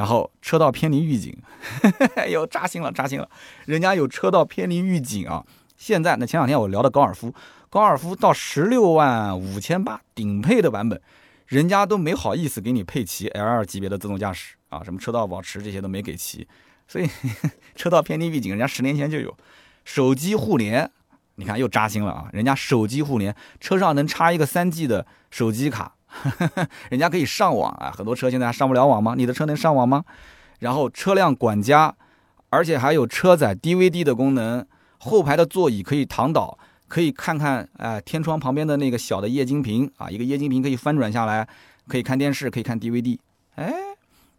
然后车道偏离预警，又扎心了，扎心了。人家有车道偏离预警啊。现在那前两天我聊的高尔夫，高尔夫到十六万五千八顶配的版本，人家都没好意思给你配齐 L 二级别的自动驾驶啊，什么车道保持这些都没给齐。所以 车道偏离预警，人家十年前就有。手机互联，你看又扎心了啊。人家手机互联，车上能插一个三 G 的手机卡。人家可以上网啊，很多车现在还上不了网吗？你的车能上网吗？然后车辆管家，而且还有车载 DVD 的功能，后排的座椅可以躺倒，可以看看啊天窗旁边的那个小的液晶屏啊，一个液晶屏可以翻转下来，可以看电视，可以看 DVD。哎，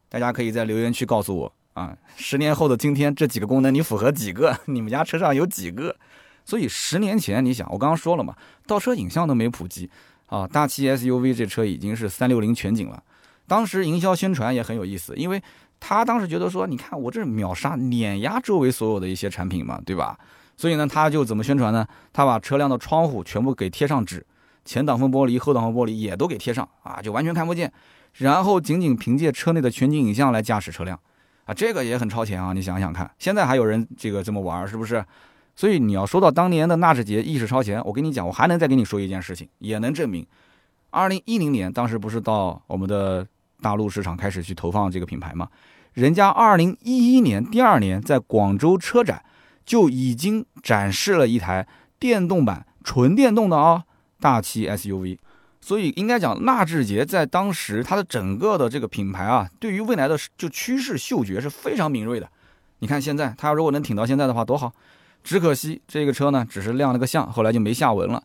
大家可以在留言区告诉我啊，十年后的今天这几个功能你符合几个？你们家车上有几个？所以十年前你想，我刚刚说了嘛，倒车影像都没普及。啊，大七 SUV 这车已经是三六零全景了。当时营销宣传也很有意思，因为他当时觉得说，你看我这秒杀碾压周围所有的一些产品嘛，对吧？所以呢，他就怎么宣传呢？他把车辆的窗户全部给贴上纸，前挡风玻璃、后挡风玻璃也都给贴上啊，就完全看不见。然后仅仅凭借车内的全景影像来驾驶车辆，啊，这个也很超前啊！你想想看，现在还有人这个这么玩，是不是？所以你要说到当年的纳智捷意识超前，我跟你讲，我还能再跟你说一件事情，也能证明，二零一零年当时不是到我们的大陆市场开始去投放这个品牌吗？人家二零一一年第二年在广州车展就已经展示了一台电动版纯电动的啊大七 SUV，所以应该讲，纳智捷在当时它的整个的这个品牌啊，对于未来的就趋势嗅觉是非常敏锐的。你看现在，它如果能挺到现在的话，多好！只可惜这个车呢，只是亮了个相，后来就没下文了。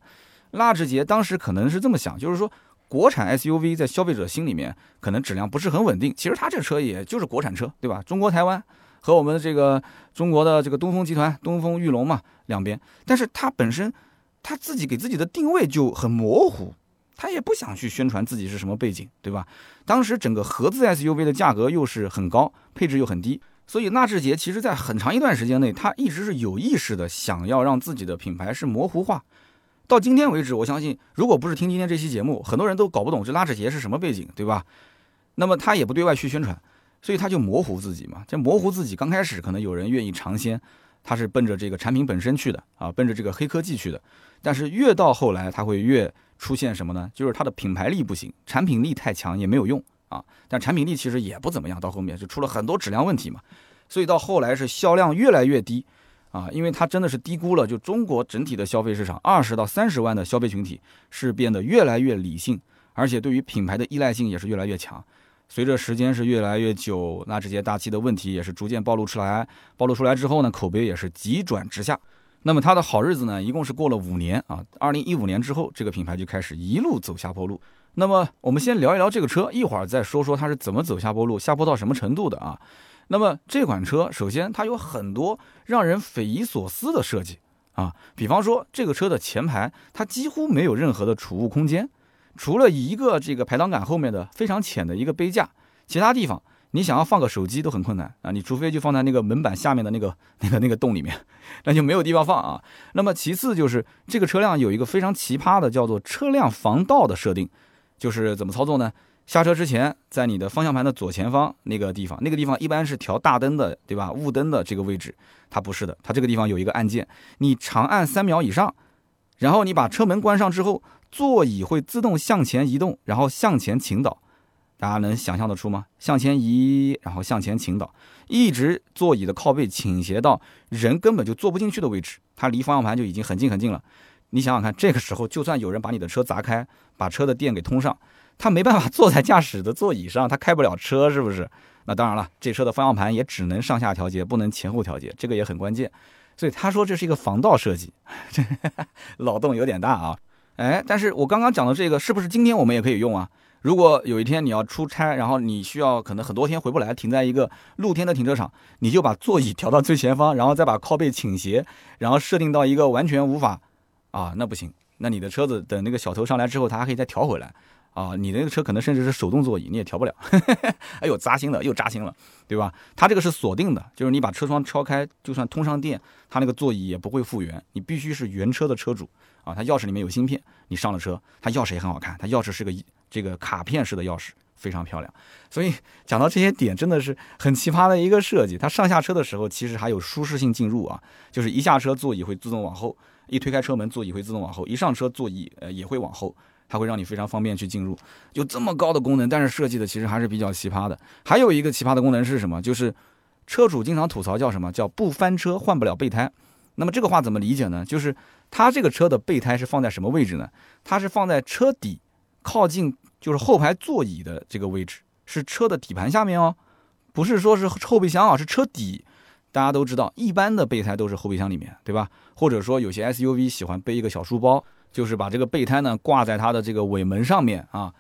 纳智捷当时可能是这么想，就是说，国产 SUV 在消费者心里面可能质量不是很稳定。其实它这车也就是国产车，对吧？中国台湾和我们的这个中国的这个东风集团、东风裕隆嘛，两边。但是它本身，它自己给自己的定位就很模糊。他也不想去宣传自己是什么背景，对吧？当时整个合资 SUV 的价格又是很高，配置又很低，所以纳智捷其实在很长一段时间内，他一直是有意识的想要让自己的品牌是模糊化。到今天为止，我相信如果不是听今天这期节目，很多人都搞不懂这纳智捷是什么背景，对吧？那么他也不对外去宣传，所以他就模糊自己嘛。这模糊自己，刚开始可能有人愿意尝鲜，他是奔着这个产品本身去的啊，奔着这个黑科技去的。但是越到后来，他会越。出现什么呢？就是它的品牌力不行，产品力太强也没有用啊。但产品力其实也不怎么样，到后面就出了很多质量问题嘛。所以到后来是销量越来越低啊，因为它真的是低估了就中国整体的消费市场，二十到三十万的消费群体是变得越来越理性，而且对于品牌的依赖性也是越来越强。随着时间是越来越久，那这些大气的问题也是逐渐暴露出来，暴露出来之后呢，口碑也是急转直下。那么它的好日子呢，一共是过了五年啊。二零一五年之后，这个品牌就开始一路走下坡路。那么我们先聊一聊这个车，一会儿再说说它是怎么走下坡路，下坡到什么程度的啊？那么这款车，首先它有很多让人匪夷所思的设计啊，比方说这个车的前排，它几乎没有任何的储物空间，除了一个这个排挡杆后面的非常浅的一个杯架，其他地方。你想要放个手机都很困难啊！你除非就放在那个门板下面的那个、那个、那个洞里面，那就没有地方放啊。那么其次就是这个车辆有一个非常奇葩的叫做车辆防盗的设定，就是怎么操作呢？下车之前，在你的方向盘的左前方那个地方，那个地方一般是调大灯的，对吧？雾灯的这个位置，它不是的，它这个地方有一个按键，你长按三秒以上，然后你把车门关上之后，座椅会自动向前移动，然后向前倾倒。大家能想象得出吗？向前移，然后向前倾倒，一直座椅的靠背倾斜到人根本就坐不进去的位置，它离方向盘就已经很近很近了。你想想看，这个时候就算有人把你的车砸开，把车的电给通上，他没办法坐在驾驶的座椅上，他开不了车，是不是？那当然了，这车的方向盘也只能上下调节，不能前后调节，这个也很关键。所以他说这是一个防盗设计，脑洞有点大啊。哎，但是我刚刚讲的这个，是不是今天我们也可以用啊？如果有一天你要出差，然后你需要可能很多天回不来，停在一个露天的停车场，你就把座椅调到最前方，然后再把靠背倾斜，然后设定到一个完全无法，啊，那不行，那你的车子等那个小偷上来之后，他还可以再调回来，啊，你那个车可能甚至是手动座椅，你也调不了，哎呦，扎心了，又扎心了，对吧？它这个是锁定的，就是你把车窗敲开，就算通上电，它那个座椅也不会复原，你必须是原车的车主。啊，它钥匙里面有芯片，你上了车，它钥匙也很好看，它钥匙是个这个卡片式的钥匙，非常漂亮。所以讲到这些点，真的是很奇葩的一个设计。它上下车的时候，其实还有舒适性进入啊，就是一下车座椅会自动往后，一推开车门座椅会自动往后，一上车座椅呃也会往后，它会让你非常方便去进入。有这么高的功能，但是设计的其实还是比较奇葩的。还有一个奇葩的功能是什么？就是车主经常吐槽叫什么叫不翻车换不了备胎。那么这个话怎么理解呢？就是它这个车的备胎是放在什么位置呢？它是放在车底靠近就是后排座椅的这个位置，是车的底盘下面哦，不是说是后备箱啊，是车底。大家都知道，一般的备胎都是后备箱里面，对吧？或者说有些 SUV 喜欢背一个小书包，就是把这个备胎呢挂在它的这个尾门上面啊。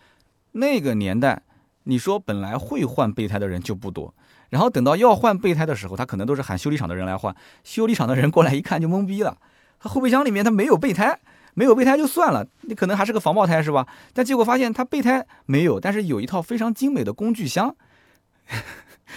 那个年代，你说本来会换备胎的人就不多。然后等到要换备胎的时候，他可能都是喊修理厂的人来换。修理厂的人过来一看就懵逼了，他后备箱里面他没有备胎，没有备胎就算了，你可能还是个防爆胎是吧？但结果发现他备胎没有，但是有一套非常精美的工具箱，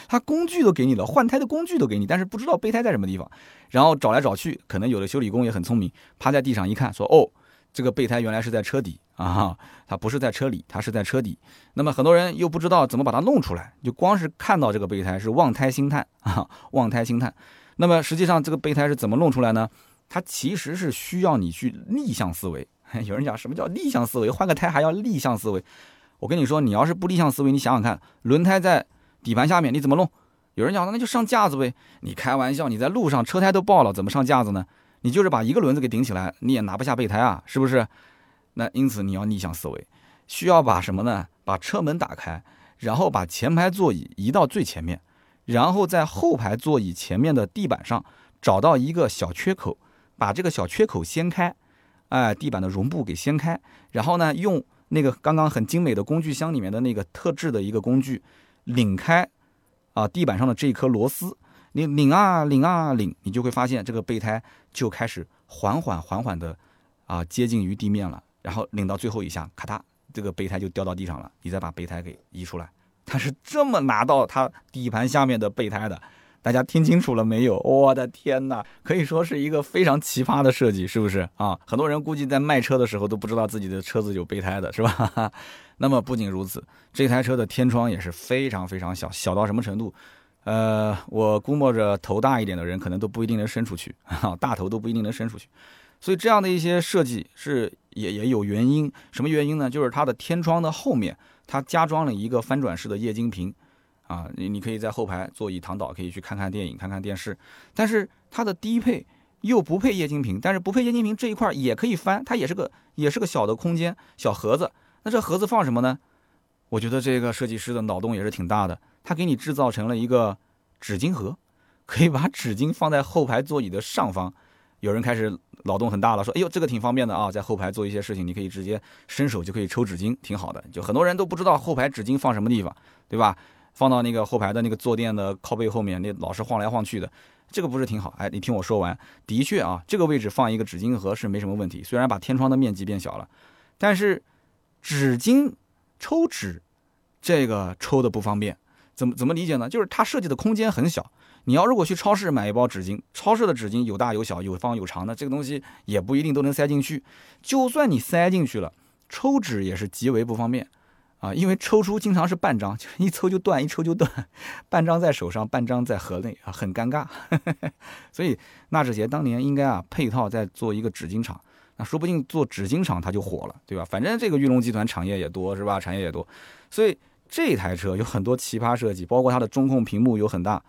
他工具都给你了，换胎的工具都给你，但是不知道备胎在什么地方。然后找来找去，可能有的修理工也很聪明，趴在地上一看，说哦。这个备胎原来是在车底啊，它不是在车里，它是在车底。那么很多人又不知道怎么把它弄出来，就光是看到这个备胎是望胎兴叹啊，望胎兴叹。那么实际上这个备胎是怎么弄出来呢？它其实是需要你去逆向思维。有人讲什么叫逆向思维？换个胎还要逆向思维？我跟你说，你要是不逆向思维，你想想看，轮胎在底盘下面，你怎么弄？有人讲那就上架子呗。你开玩笑，你在路上车胎都爆了，怎么上架子呢？你就是把一个轮子给顶起来，你也拿不下备胎啊，是不是？那因此你要逆向思维，需要把什么呢？把车门打开，然后把前排座椅移到最前面，然后在后排座椅前面的地板上找到一个小缺口，把这个小缺口掀开，哎，地板的绒布给掀开，然后呢，用那个刚刚很精美的工具箱里面的那个特制的一个工具拧开啊地板上的这一颗螺丝，你拧啊拧啊拧，你就会发现这个备胎就开始缓缓缓缓的啊接近于地面了，然后拧到最后一下，咔嗒。这个备胎就掉到地上了，你再把备胎给移出来，他是这么拿到他底盘下面的备胎的，大家听清楚了没有？我的天哪，可以说是一个非常奇葩的设计，是不是啊？很多人估计在卖车的时候都不知道自己的车子有备胎的，是吧？那么不仅如此，这台车的天窗也是非常非常小，小到什么程度？呃，我估摸着头大一点的人可能都不一定能伸出去，大头都不一定能伸出去。所以这样的一些设计是也也有原因，什么原因呢？就是它的天窗的后面，它加装了一个翻转式的液晶屏，啊，你你可以在后排座椅躺倒，可以去看看电影、看看电视。但是它的低配又不配液晶屏，但是不配液晶屏这一块也可以翻，它也是个也是个小的空间小盒子。那这盒子放什么呢？我觉得这个设计师的脑洞也是挺大的，他给你制造成了一个纸巾盒，可以把纸巾放在后排座椅的上方。有人开始脑洞很大了，说：“哎呦，这个挺方便的啊，在后排做一些事情，你可以直接伸手就可以抽纸巾，挺好的。”就很多人都不知道后排纸巾放什么地方，对吧？放到那个后排的那个坐垫的靠背后面，那老是晃来晃去的，这个不是挺好？哎，你听我说完，的确啊，这个位置放一个纸巾盒是没什么问题，虽然把天窗的面积变小了，但是纸巾抽纸这个抽的不方便，怎么怎么理解呢？就是它设计的空间很小。你要如果去超市买一包纸巾，超市的纸巾有大有小，有方有长的，这个东西也不一定都能塞进去。就算你塞进去了，抽纸也是极为不方便啊，因为抽出经常是半张，就是一抽就断，一抽就断，半张在手上，半张在盒内啊，很尴尬。所以纳智捷当年应该啊配套再做一个纸巾厂，那说不定做纸巾厂它就火了，对吧？反正这个玉龙集团产业也多，是吧？产业也多，所以这台车有很多奇葩设计，包括它的中控屏幕有很大。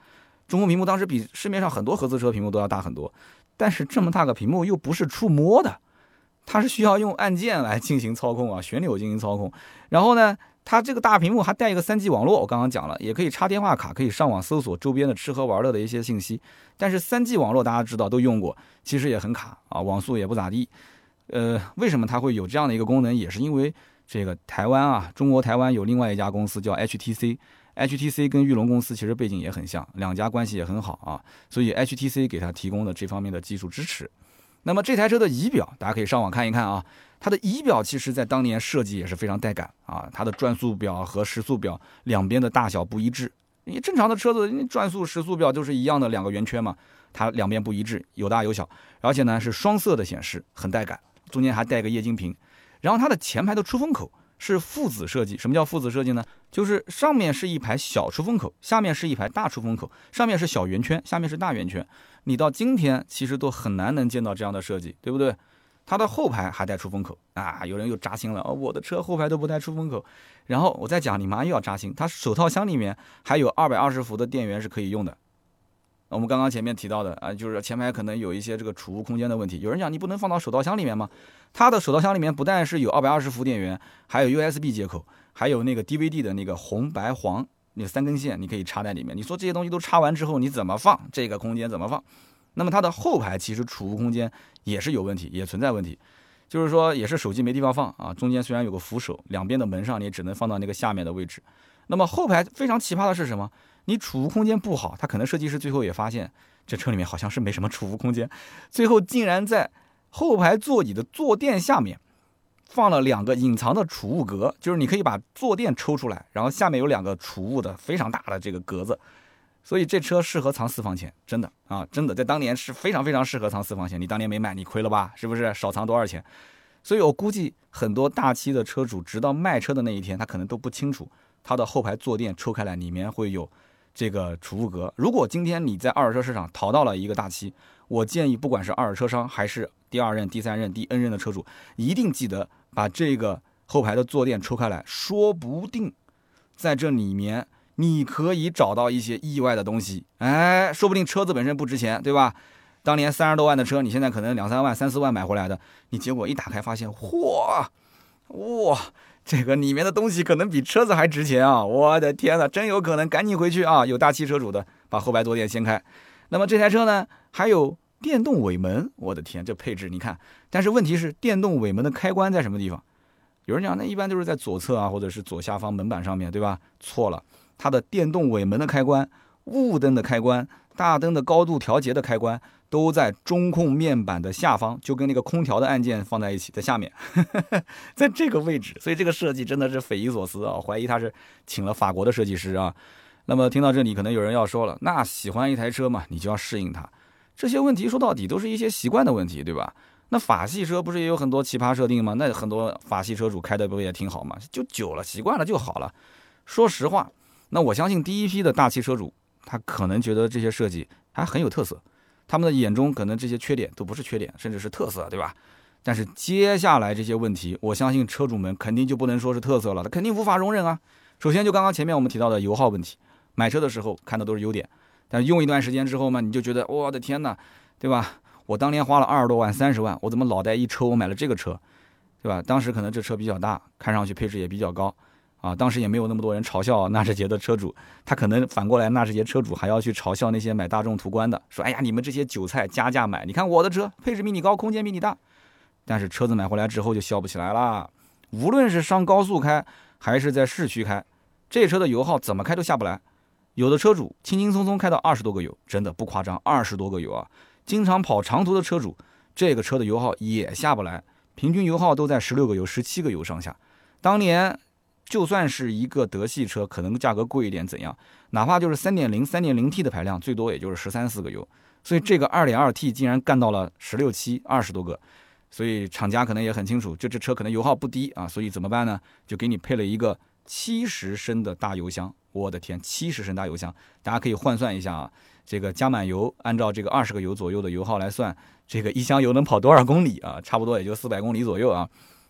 中控屏幕当时比市面上很多合资车屏幕都要大很多，但是这么大个屏幕又不是触摸的，它是需要用按键来进行操控啊，旋钮进行操控。然后呢，它这个大屏幕还带一个 3G 网络，我刚刚讲了，也可以插电话卡，可以上网搜索周边的吃喝玩乐的一些信息。但是 3G 网络大家知道都用过，其实也很卡啊，网速也不咋地。呃，为什么它会有这样的一个功能？也是因为这个台湾啊，中国台湾有另外一家公司叫 HTC。HTC 跟玉龙公司其实背景也很像，两家关系也很好啊，所以 HTC 给它提供了这方面的技术支持。那么这台车的仪表，大家可以上网看一看啊，它的仪表其实在当年设计也是非常带感啊，它的转速表和时速表两边的大小不一致。你正常的车子，你转速、时速表都是一样的两个圆圈嘛，它两边不一致，有大有小，而且呢是双色的显示，很带感，中间还带个液晶屏，然后它的前排的出风口。是父子设计。什么叫父子设计呢？就是上面是一排小出风口，下面是一排大出风口，上面是小圆圈，下面是大圆圈。你到今天其实都很难能见到这样的设计，对不对？它的后排还带出风口啊！有人又扎心了哦，我的车后排都不带出风口。然后我再讲，你妈又要扎心，它手套箱里面还有二百二十伏的电源是可以用的。我们刚刚前面提到的啊，就是前排可能有一些这个储物空间的问题。有人讲你不能放到手套箱里面吗？它的手套箱里面不但是有二百二十伏电源，还有 USB 接口，还有那个 DVD 的那个红白黄那三根线，你可以插在里面。你说这些东西都插完之后，你怎么放这个空间怎么放？那么它的后排其实储物空间也是有问题，也存在问题，就是说也是手机没地方放啊。中间虽然有个扶手，两边的门上你只能放到那个下面的位置。那么后排非常奇葩的是什么？你储物空间不好，他可能设计师最后也发现这车里面好像是没什么储物空间，最后竟然在后排座椅的坐垫下面放了两个隐藏的储物格，就是你可以把坐垫抽出来，然后下面有两个储物的非常大的这个格子，所以这车适合藏私房钱，真的啊，真的在当年是非常非常适合藏私房钱。你当年没买，你亏了吧？是不是少藏多少钱？所以我估计很多大七的车主，直到卖车的那一天，他可能都不清楚他的后排坐垫抽开来里面会有。这个储物格，如果今天你在二手车市场淘到了一个大七，我建议不管是二手车商还是第二任、第三任、第 N 任的车主，一定记得把这个后排的坐垫抽开来，说不定在这里面你可以找到一些意外的东西。哎，说不定车子本身不值钱，对吧？当年三十多万的车，你现在可能两三万、三四万买回来的，你结果一打开发现，嚯，哇，这个里面的东西可能比车子还值钱啊！我的天呐，真有可能，赶紧回去啊！有大汽车主的，把后排坐垫掀开。那么这台车呢，还有电动尾门，我的天，这配置你看。但是问题是，电动尾门的开关在什么地方？有人讲，那一般都是在左侧啊，或者是左下方门板上面对吧？错了，它的电动尾门的开关、雾灯的开关、大灯的高度调节的开关。都在中控面板的下方，就跟那个空调的按键放在一起，在下面，在这个位置，所以这个设计真的是匪夷所思啊！怀疑他是请了法国的设计师啊。那么听到这里，可能有人要说了，那喜欢一台车嘛，你就要适应它。这些问题说到底都是一些习惯的问题，对吧？那法系车不是也有很多奇葩设定吗？那很多法系车主开的不也挺好吗？就久了习惯了就好了。说实话，那我相信第一批的大汽车主，他可能觉得这些设计还很有特色。他们的眼中可能这些缺点都不是缺点，甚至是特色，对吧？但是接下来这些问题，我相信车主们肯定就不能说是特色了，他肯定无法容忍啊。首先就刚刚前面我们提到的油耗问题，买车的时候看的都是优点，但用一段时间之后嘛，你就觉得我的天哪，对吧？我当年花了二十多万、三十万，我怎么脑袋一抽我买了这个车，对吧？当时可能这车比较大，看上去配置也比较高。啊，当时也没有那么多人嘲笑纳智捷的车主，他可能反过来，纳智捷车主还要去嘲笑那些买大众途观的，说：“哎呀，你们这些韭菜加价买，你看我的车配置比你高，空间比你大。”但是车子买回来之后就笑不起来了。无论是上高速开还是在市区开，这车的油耗怎么开都下不来。有的车主轻轻松松开到二十多个油，真的不夸张，二十多个油啊！经常跑长途的车主，这个车的油耗也下不来，平均油耗都在十六个油、十七个油上下。当年。就算是一个德系车，可能价格贵一点，怎样？哪怕就是三点零、三点零 T 的排量，最多也就是十三四个油。所以这个二点二 T 竟然干到了十六七、二十多个。所以厂家可能也很清楚，就这车可能油耗不低啊。所以怎么办呢？就给你配了一个七十升的大油箱。我的天，七十升大油箱，大家可以换算一下啊。这个加满油，按照这个二十个油左右的油耗来算，这个一箱油能跑多少公里啊？差不多也就四百公里左右啊。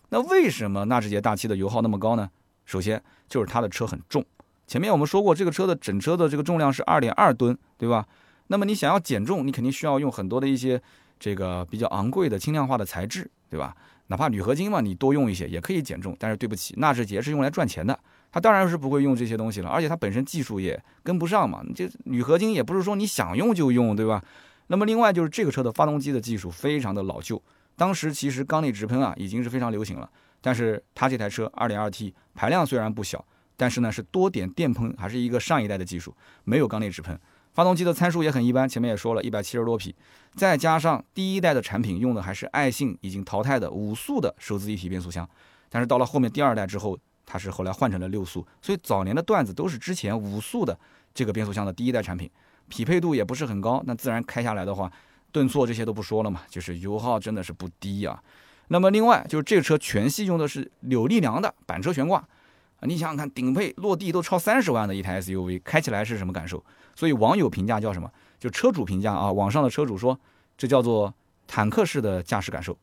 那为什么纳智捷大七的油耗那么高呢？首先就是它的车很重，前面我们说过，这个车的整车的这个重量是二点二吨，对吧？那么你想要减重，你肯定需要用很多的一些这个比较昂贵的轻量化的材质，对吧？哪怕铝合金嘛，你多用一些也可以减重。但是对不起，纳智捷是用来赚钱的，它当然是不会用这些东西了，而且它本身技术也跟不上嘛。这铝合金也不是说你想用就用，对吧？那么另外就是这个车的发动机的技术非常的老旧，当时其实缸内直喷啊已经是非常流行了。但是它这台车 2.2T 排量虽然不小，但是呢是多点电喷，还是一个上一代的技术，没有缸内直喷。发动机的参数也很一般，前面也说了，一百七十多匹，再加上第一代的产品用的还是爱信已经淘汰的五速的手自一体变速箱，但是到了后面第二代之后，它是后来换成了六速，所以早年的段子都是之前五速的这个变速箱的第一代产品，匹配度也不是很高，那自然开下来的话，顿挫这些都不说了嘛，就是油耗真的是不低啊。那么另外就是这个车全系用的是扭力梁的板车悬挂，啊，你想想看，顶配落地都超三十万的一台 SUV，开起来是什么感受？所以网友评价叫什么？就车主评价啊，网上的车主说这叫做坦克式的驾驶感受，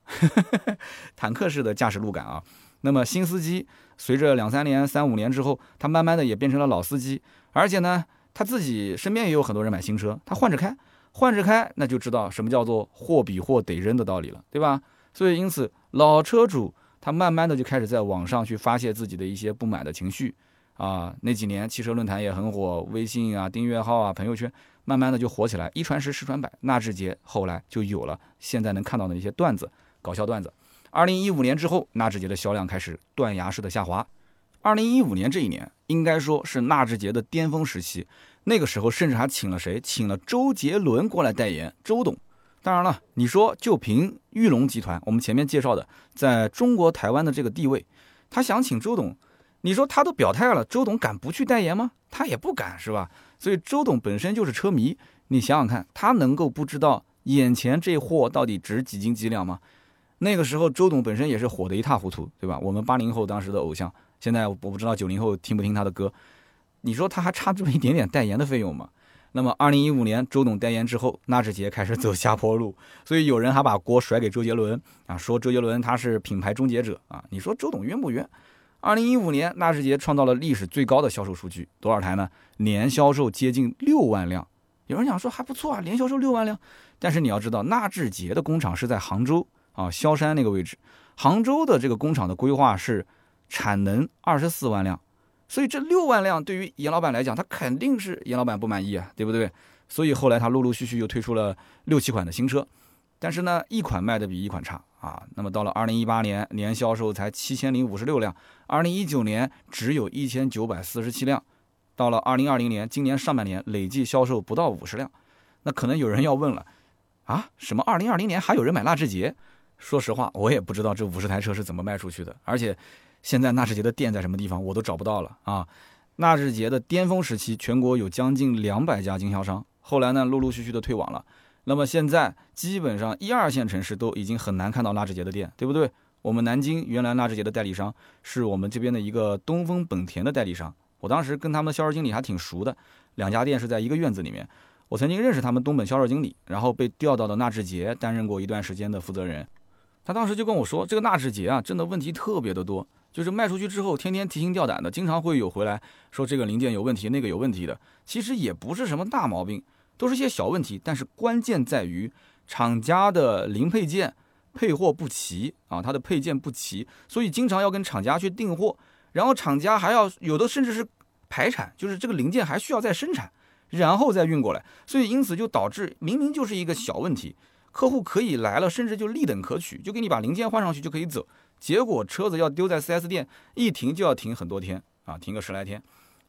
坦克式的驾驶路感啊。那么新司机随着两三年、三五年之后，他慢慢的也变成了老司机，而且呢，他自己身边也有很多人买新车，他换着开，换着开，那就知道什么叫做货比货得扔的道理了，对吧？所以因此。老车主他慢慢的就开始在网上去发泄自己的一些不满的情绪，啊，那几年汽车论坛也很火，微信啊、订阅号啊、朋友圈，慢慢的就火起来，一传十，十传百，纳智捷后来就有了现在能看到的一些段子，搞笑段子。二零一五年之后，纳智捷的销量开始断崖式的下滑。二零一五年这一年，应该说是纳智捷的巅峰时期，那个时候甚至还请了谁？请了周杰伦过来代言，周董。当然了，你说就凭玉龙集团，我们前面介绍的在中国台湾的这个地位，他想请周董，你说他都表态了，周董敢不去代言吗？他也不敢，是吧？所以周董本身就是车迷，你想想看，他能够不知道眼前这货到底值几斤几两吗？那个时候周董本身也是火得一塌糊涂，对吧？我们八零后当时的偶像，现在我不知道九零后听不听他的歌，你说他还差这么一点点代言的费用吗？那么，二零一五年周董代言之后，纳智捷开始走下坡路，所以有人还把锅甩给周杰伦啊，说周杰伦他是品牌终结者啊。你说周董冤不冤？二零一五年，纳智捷创造了历史最高的销售数据，多少台呢？年销售接近六万辆。有人讲说还不错啊，年销售六万辆。但是你要知道，纳智捷的工厂是在杭州啊，萧山那个位置。杭州的这个工厂的规划是产能二十四万辆，所以这六万辆对于严老板来讲，他肯定是严老板不满意啊，对不对？所以后来他陆陆续续又推出了六七款的新车，但是呢，一款卖的比一款差啊。那么到了二零一八年，年销售才七千零五十六辆，二零一九年只有一千九百四十七辆，到了二零二零年，今年上半年累计销售不到五十辆。那可能有人要问了。啊，什么？二零二零年还有人买纳智捷？说实话，我也不知道这五十台车是怎么卖出去的。而且，现在纳智捷的店在什么地方，我都找不到了啊！纳智捷的巅峰时期，全国有将近两百家经销商，后来呢，陆陆续续的退网了。那么现在，基本上一二线城市都已经很难看到纳智捷的店，对不对？我们南京原来纳智捷的代理商是我们这边的一个东风本田的代理商，我当时跟他们的销售经理还挺熟的，两家店是在一个院子里面。我曾经认识他们东本销售经理，然后被调到了纳智捷担任过一段时间的负责人。他当时就跟我说，这个纳智捷啊，真的问题特别的多，就是卖出去之后天天提心吊胆的，经常会有回来说这个零件有问题，那个有问题的。其实也不是什么大毛病，都是些小问题，但是关键在于厂家的零配件配货不齐啊，它的配件不齐，所以经常要跟厂家去订货，然后厂家还要有的甚至是排产，就是这个零件还需要再生产。然后再运过来，所以因此就导致明明就是一个小问题，客户可以来了，甚至就立等可取，就给你把零件换上去就可以走。结果车子要丢在 4S 店，一停就要停很多天啊，停个十来天，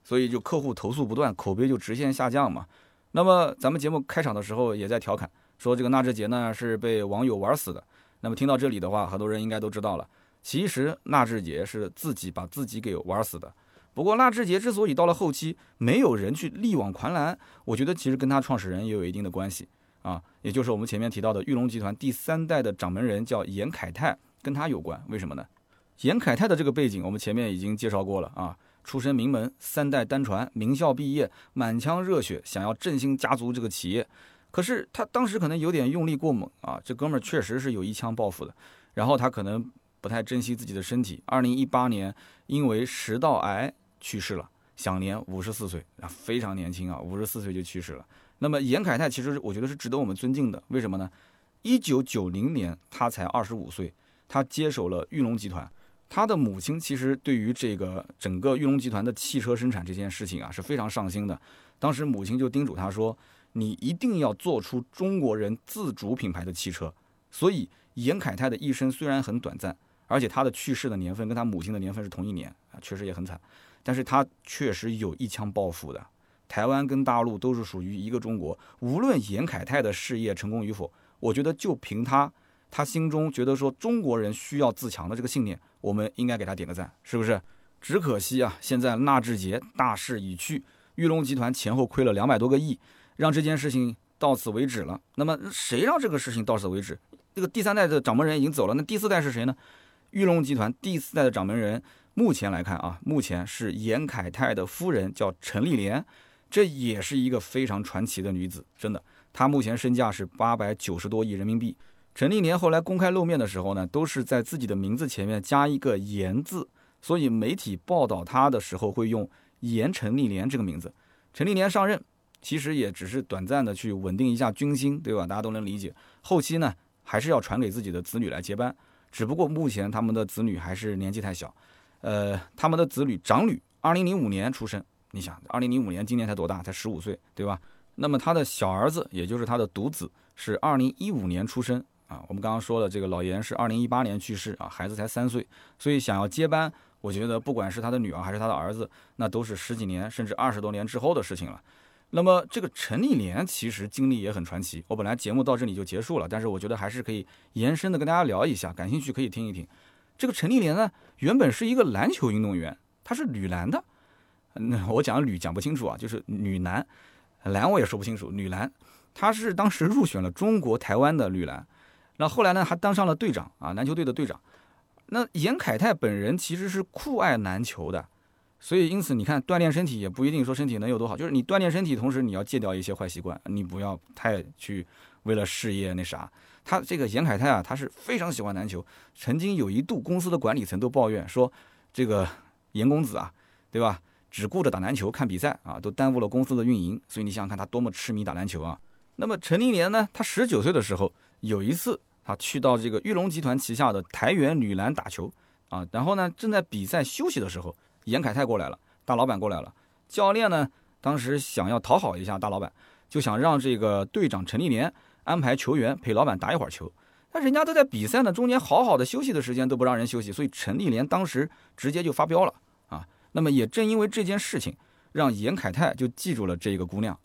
所以就客户投诉不断，口碑就直线下降嘛。那么咱们节目开场的时候也在调侃说这个纳智捷呢是被网友玩死的。那么听到这里的话，很多人应该都知道了，其实纳智捷是自己把自己给玩死的。不过纳智捷之所以到了后期没有人去力挽狂澜，我觉得其实跟他创始人也有一定的关系啊，也就是我们前面提到的玉龙集团第三代的掌门人叫严凯泰，跟他有关。为什么呢？严凯泰的这个背景我们前面已经介绍过了啊，出身名门，三代单传，名校毕业，满腔热血，想要振兴家族这个企业。可是他当时可能有点用力过猛啊，这哥们儿确实是有一腔抱负的，然后他可能不太珍惜自己的身体，二零一八年因为食道癌。去世了，享年五十四岁啊，非常年轻啊，五十四岁就去世了。那么严凯泰其实我觉得是值得我们尊敬的，为什么呢？一九九零年他才二十五岁，他接手了玉龙集团。他的母亲其实对于这个整个玉龙集团的汽车生产这件事情啊是非常上心的。当时母亲就叮嘱他说：“你一定要做出中国人自主品牌的汽车。”所以严凯泰的一生虽然很短暂，而且他的去世的年份跟他母亲的年份是同一年啊，确实也很惨。但是他确实有一腔抱负的，台湾跟大陆都是属于一个中国。无论严凯泰的事业成功与否，我觉得就凭他，他心中觉得说中国人需要自强的这个信念，我们应该给他点个赞，是不是？只可惜啊，现在纳智捷大势已去，玉龙集团前后亏了两百多个亿，让这件事情到此为止了。那么谁让这个事情到此为止？这个第三代的掌门人已经走了，那第四代是谁呢？玉龙集团第四代的掌门人。目前来看啊，目前是严凯泰的夫人叫陈丽莲，这也是一个非常传奇的女子，真的。她目前身价是八百九十多亿人民币。陈立莲后来公开露面的时候呢，都是在自己的名字前面加一个“严”字，所以媒体报道他的时候会用“严陈丽莲”这个名字。陈立莲上任其实也只是短暂的去稳定一下军心，对吧？大家都能理解。后期呢，还是要传给自己的子女来接班，只不过目前他们的子女还是年纪太小。呃，他们的子女长女，二零零五年出生。你想，二零零五年今年才多大？才十五岁，对吧？那么他的小儿子，也就是他的独子，是二零一五年出生啊。我们刚刚说了，这个老严是二零一八年去世啊，孩子才三岁，所以想要接班，我觉得不管是他的女儿还是他的儿子，那都是十几年甚至二十多年之后的事情了。那么这个陈立莲其实经历也很传奇。我本来节目到这里就结束了，但是我觉得还是可以延伸的跟大家聊一下，感兴趣可以听一听。这个陈立莲呢，原本是一个篮球运动员，她是女篮的。那我讲女讲不清楚啊，就是女篮，篮我也说不清楚。女篮，她是当时入选了中国台湾的女篮，那后来呢，还当上了队长啊，篮球队的队长。那严凯泰本人其实是酷爱篮球的，所以因此你看，锻炼身体也不一定说身体能有多好，就是你锻炼身体同时，你要戒掉一些坏习惯，你不要太去为了事业那啥。他这个严凯泰啊，他是非常喜欢篮球。曾经有一度，公司的管理层都抱怨说，这个严公子啊，对吧？只顾着打篮球、看比赛啊，都耽误了公司的运营。所以你想想看，他多么痴迷打篮球啊！那么陈立莲呢？他十九岁的时候，有一次他去到这个玉龙集团旗下的台元女篮打球，啊。然后呢，正在比赛休息的时候，严凯泰过来了，大老板过来了。教练呢，当时想要讨好一下大老板，就想让这个队长陈立年安排球员陪老板打一会儿球。那人家都在比赛呢，中间好好的休息的时间都不让人休息，所以陈立莲当时直接就发飙了啊。那么也正因为这件事情，让严凯泰就记住了这个姑娘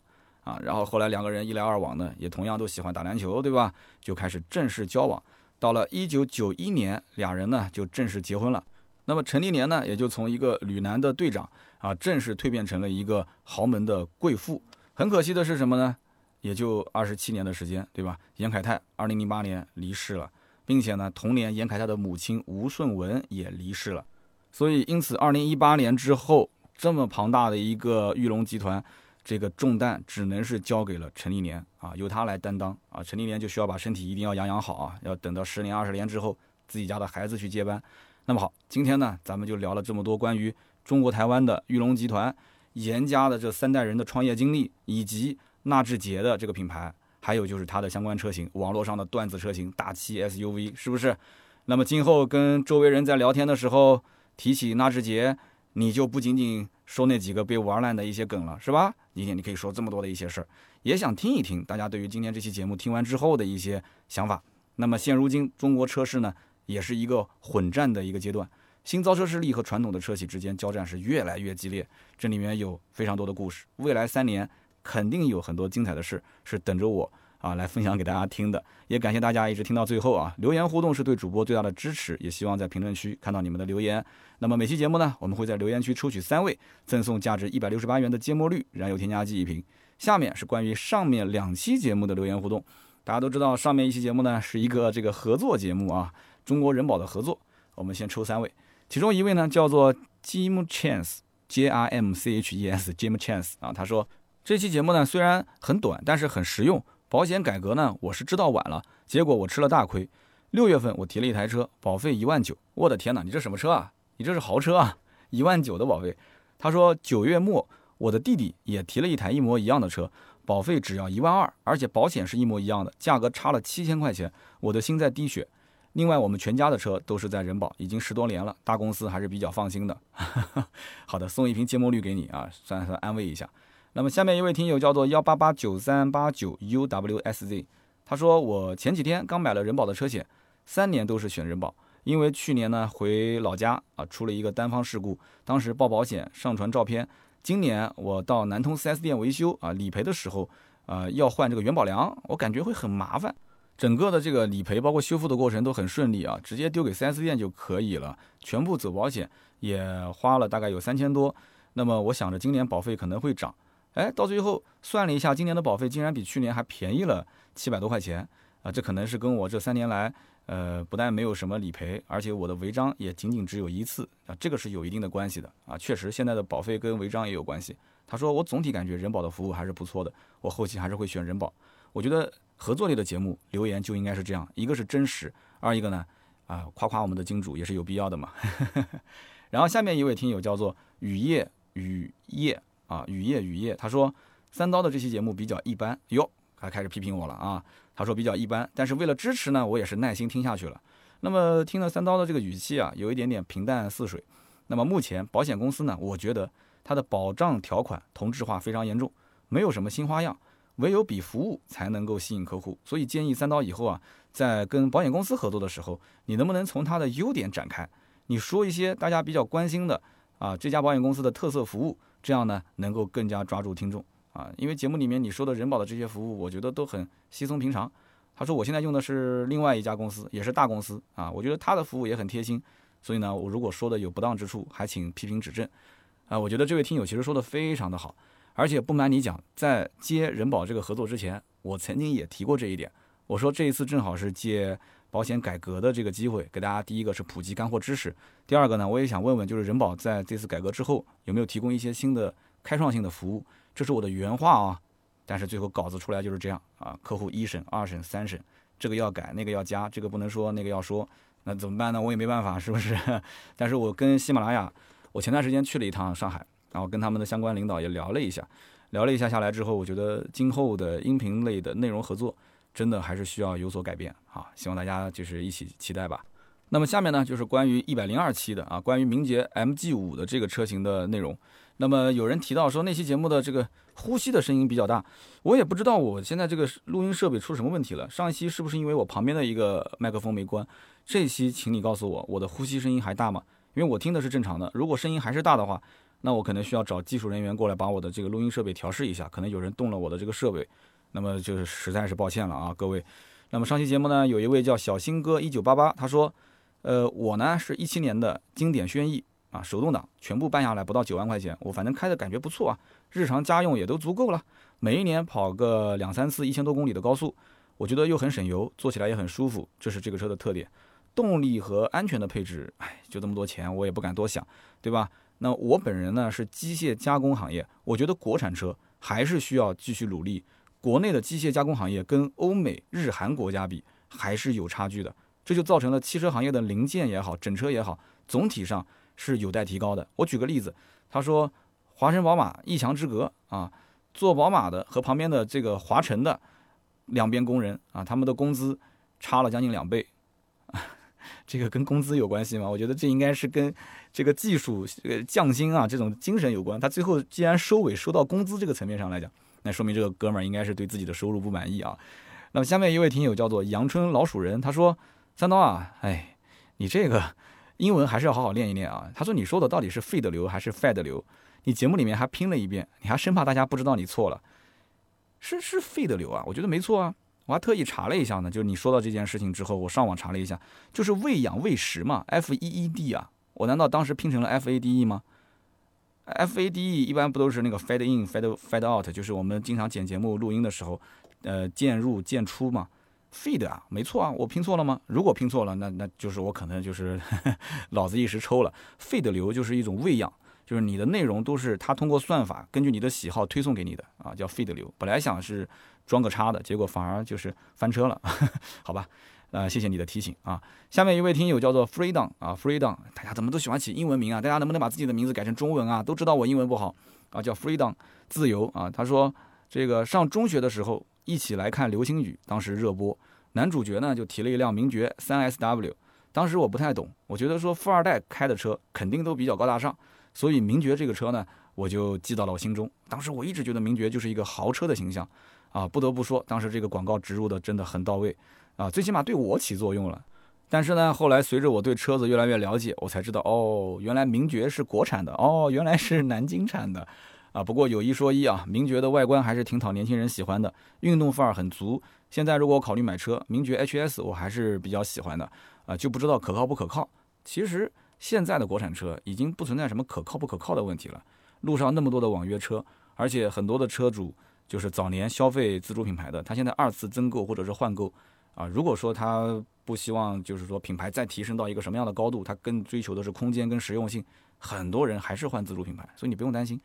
啊。然后后来两个人一来二往呢，也同样都喜欢打篮球，对吧？就开始正式交往。到了一九九一年，俩人呢就正式结婚了。那么陈立莲呢，也就从一个旅男的队长啊，正式蜕变成了一个豪门的贵妇。很可惜的是什么呢？也就二十七年的时间，对吧？严凯泰二零零八年离世了，并且呢，同年严凯泰的母亲吴顺文也离世了。所以，因此，二零一八年之后，这么庞大的一个玉龙集团，这个重担只能是交给了陈立年啊，由他来担当啊。陈立年就需要把身体一定要养养好啊，要等到十年、二十年之后，自己家的孩子去接班。那么好，今天呢，咱们就聊了这么多关于中国台湾的玉龙集团严家的这三代人的创业经历，以及。纳智捷的这个品牌，还有就是它的相关车型，网络上的段子车型，大七 SUV 是不是？那么今后跟周围人在聊天的时候提起纳智捷，你就不仅仅说那几个被玩烂的一些梗了，是吧？今天你可以说这么多的一些事儿，也想听一听大家对于今天这期节目听完之后的一些想法。那么现如今中国车市呢，也是一个混战的一个阶段，新造车势力和传统的车企之间交战是越来越激烈，这里面有非常多的故事，未来三年。肯定有很多精彩的事是等着我啊来分享给大家听的，也感谢大家一直听到最后啊！留言互动是对主播最大的支持，也希望在评论区看到你们的留言。那么每期节目呢，我们会在留言区抽取三位，赠送价值一百六十八元的芥末绿燃油添加剂一瓶。下面是关于上面两期节目的留言互动。大家都知道，上面一期节目呢是一个这个合作节目啊，中国人保的合作。我们先抽三位，其中一位呢叫做 Jim Chance，J R M C H E S，Jim Chance 啊，他说。这期节目呢虽然很短，但是很实用。保险改革呢，我是知道晚了，结果我吃了大亏。六月份我提了一台车，保费一万九，我的天哪，你这什么车啊？你这是豪车啊！一万九的保费。他说九月末我的弟弟也提了一台一模一样的车，保费只要一万二，而且保险是一模一样的，价格差了七千块钱，我的心在滴血。另外我们全家的车都是在人保，已经十多年了，大公司还是比较放心的。好的，送一瓶芥末绿给你啊，算算安慰一下。那么下面一位听友叫做幺八八九三八九 uwsz，他说我前几天刚买了人保的车险，三年都是选人保，因为去年呢回老家啊出了一个单方事故，当时报保险上传照片，今年我到南通 4S 店维修啊理赔的时候，呃要换这个元宝梁，我感觉会很麻烦，整个的这个理赔包括修复的过程都很顺利啊，直接丢给 4S 店就可以了，全部走保险也花了大概有三千多，那么我想着今年保费可能会涨。哎，到最后算了一下，今年的保费竟然比去年还便宜了七百多块钱啊！这可能是跟我这三年来，呃，不但没有什么理赔，而且我的违章也仅仅只有一次啊，这个是有一定的关系的啊。确实，现在的保费跟违章也有关系。他说我总体感觉人保的服务还是不错的，我后期还是会选人保。我觉得合作类的节目留言就应该是这样，一个是真实，二一个呢，啊，夸夸我们的金主也是有必要的嘛。然后下面一位听友叫做雨夜雨夜。啊，雨夜雨夜，他说三刀的这期节目比较一般哟，还开始批评我了啊。他说比较一般，但是为了支持呢，我也是耐心听下去了。那么听了三刀的这个语气啊，有一点点平淡似水。那么目前保险公司呢，我觉得它的保障条款同质化非常严重，没有什么新花样，唯有比服务才能够吸引客户。所以建议三刀以后啊，在跟保险公司合作的时候，你能不能从它的优点展开，你说一些大家比较关心的啊，这家保险公司的特色服务。这样呢，能够更加抓住听众啊，因为节目里面你说的人保的这些服务，我觉得都很稀松平常。他说我现在用的是另外一家公司，也是大公司啊，我觉得他的服务也很贴心。所以呢，我如果说的有不当之处，还请批评指正啊。我觉得这位听友其实说的非常的好，而且不瞒你讲，在接人保这个合作之前，我曾经也提过这一点。我说这一次正好是借保险改革的这个机会，给大家第一个是普及干货知识，第二个呢，我也想问问，就是人保在这次改革之后有没有提供一些新的开创性的服务？这是我的原话啊，但是最后稿子出来就是这样啊，客户一审、二审、三审，这个要改，那个要加，这个不能说，那个要说，那怎么办呢？我也没办法，是不是？但是我跟喜马拉雅，我前段时间去了一趟上海，然后跟他们的相关领导也聊了一下，聊了一下下来之后，我觉得今后的音频类的内容合作。真的还是需要有所改变啊！希望大家就是一起期待吧。那么下面呢，就是关于一百零二期的啊，关于名爵 MG 五的这个车型的内容。那么有人提到说那期节目的这个呼吸的声音比较大，我也不知道我现在这个录音设备出什么问题了。上一期是不是因为我旁边的一个麦克风没关？这期请你告诉我，我的呼吸声音还大吗？因为我听的是正常的，如果声音还是大的话，那我可能需要找技术人员过来把我的这个录音设备调试一下。可能有人动了我的这个设备，那么就是实在是抱歉了啊，各位。那么上期节目呢，有一位叫小新哥一九八八，他说。呃，我呢是一七年的经典轩逸啊，手动挡全部办下来不到九万块钱，我反正开的感觉不错啊，日常家用也都足够了，每一年跑个两三次一千多公里的高速，我觉得又很省油，坐起来也很舒服，这是这个车的特点。动力和安全的配置，哎，就这么多钱，我也不敢多想，对吧？那我本人呢是机械加工行业，我觉得国产车还是需要继续努力，国内的机械加工行业跟欧美日韩国家比还是有差距的。这就造成了汽车行业的零件也好，整车也好，总体上是有待提高的。我举个例子，他说华晨宝马一墙之隔啊，做宝马的和旁边的这个华晨的两边工人啊，他们的工资差了将近两倍，这个跟工资有关系吗？我觉得这应该是跟这个技术呃匠心啊这种精神有关。他最后既然收尾收到工资这个层面上来讲，那说明这个哥们儿应该是对自己的收入不满意啊。那么下面一位听友叫做阳春老鼠人，他说。三刀啊，哎，你这个英文还是要好好练一练啊。他说你说的到底是 feed 流还是 fed 流？你节目里面还拼了一遍，你还生怕大家不知道你错了，是是 feed 流啊？我觉得没错啊，我还特意查了一下呢。就是你说到这件事情之后，我上网查了一下，就是喂养喂食嘛，f e e d 啊。我难道当时拼成了 f a d e 吗？f a d e 一般不都是那个 fed in fed fed out？就是我们经常剪节目录音的时候，呃，渐入渐出嘛。feed 啊，没错啊，我拼错了吗？如果拼错了，那那就是我可能就是 脑子一时抽了。feed 流就是一种喂养，就是你的内容都是它通过算法根据你的喜好推送给你的啊，叫 feed 流。本来想是装个叉的，结果反而就是翻车了，好吧？呃，谢谢你的提醒啊。下面一位听友叫做 Freedom 啊，Freedom，大家怎么都喜欢起英文名啊？大家能不能把自己的名字改成中文啊？都知道我英文不好啊，叫 Freedom 自由啊。他说这个上中学的时候。一起来看流星雨，当时热播，男主角呢就提了一辆名爵三 SW，当时我不太懂，我觉得说富二代开的车肯定都比较高大上，所以名爵这个车呢我就记到了我心中。当时我一直觉得名爵就是一个豪车的形象，啊，不得不说当时这个广告植入的真的很到位，啊，最起码对我起作用了。但是呢，后来随着我对车子越来越了解，我才知道哦，原来名爵是国产的，哦，原来是南京产的。啊，不过有一说一啊，名爵的外观还是挺讨年轻人喜欢的，运动范儿很足。现在如果考虑买车，名爵 HS 我还是比较喜欢的啊，就不知道可靠不可靠。其实现在的国产车已经不存在什么可靠不可靠的问题了，路上那么多的网约车，而且很多的车主就是早年消费自主品牌的，他现在二次增购或者是换购啊，如果说他不希望就是说品牌再提升到一个什么样的高度，他更追求的是空间跟实用性，很多人还是换自主品牌，所以你不用担心。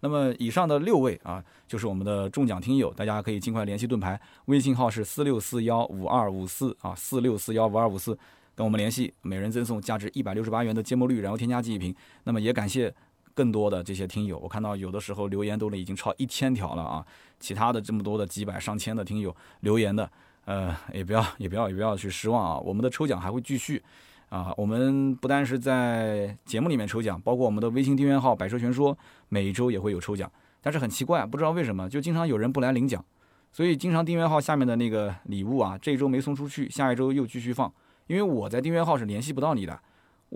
那么以上的六位啊，就是我们的中奖听友，大家可以尽快联系盾牌，微信号是四六四幺五二五四啊，四六四幺五二五四，跟我们联系，每人赠送价值一百六十八元的芥末绿然后添加剂一瓶。那么也感谢更多的这些听友，我看到有的时候留言都已经超一千条了啊，其他的这么多的几百上千的听友留言的，呃，也不要也不要也不要去失望啊，我们的抽奖还会继续。啊，我们不单是在节目里面抽奖，包括我们的微信订阅号“百车全说”，每一周也会有抽奖。但是很奇怪，不知道为什么，就经常有人不来领奖，所以经常订阅号下面的那个礼物啊，这一周没送出去，下一周又继续放，因为我在订阅号是联系不到你的。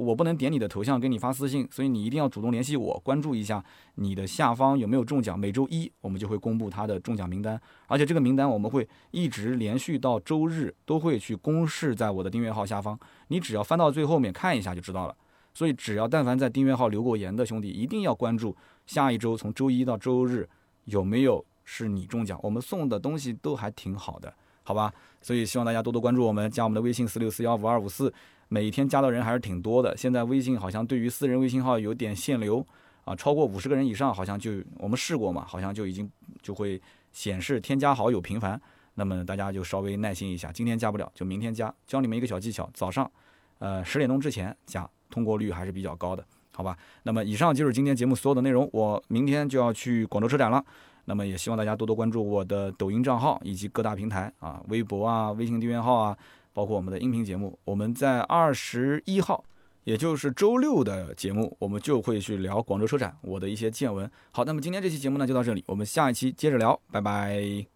我不能点你的头像给你发私信，所以你一定要主动联系我，关注一下你的下方有没有中奖。每周一我们就会公布他的中奖名单，而且这个名单我们会一直连续到周日都会去公示在我的订阅号下方，你只要翻到最后面看一下就知道了。所以只要但凡在订阅号留过言的兄弟，一定要关注下一周从周一到周日有没有是你中奖，我们送的东西都还挺好的，好吧？所以希望大家多多关注我们，加我们的微信四六四幺五二五四。每天加的人还是挺多的，现在微信好像对于私人微信号有点限流啊，超过五十个人以上，好像就我们试过嘛，好像就已经就会显示添加好友频繁，那么大家就稍微耐心一下，今天加不了就明天加，教你们一个小技巧，早上，呃十点钟之前加，通过率还是比较高的，好吧？那么以上就是今天节目所有的内容，我明天就要去广州车展了，那么也希望大家多多关注我的抖音账号以及各大平台啊，微博啊、微信订阅号啊。包括我们的音频节目。我们在二十一号，也就是周六的节目，我们就会去聊广州车展我的一些见闻。好，那么今天这期节目呢就到这里，我们下一期接着聊，拜拜。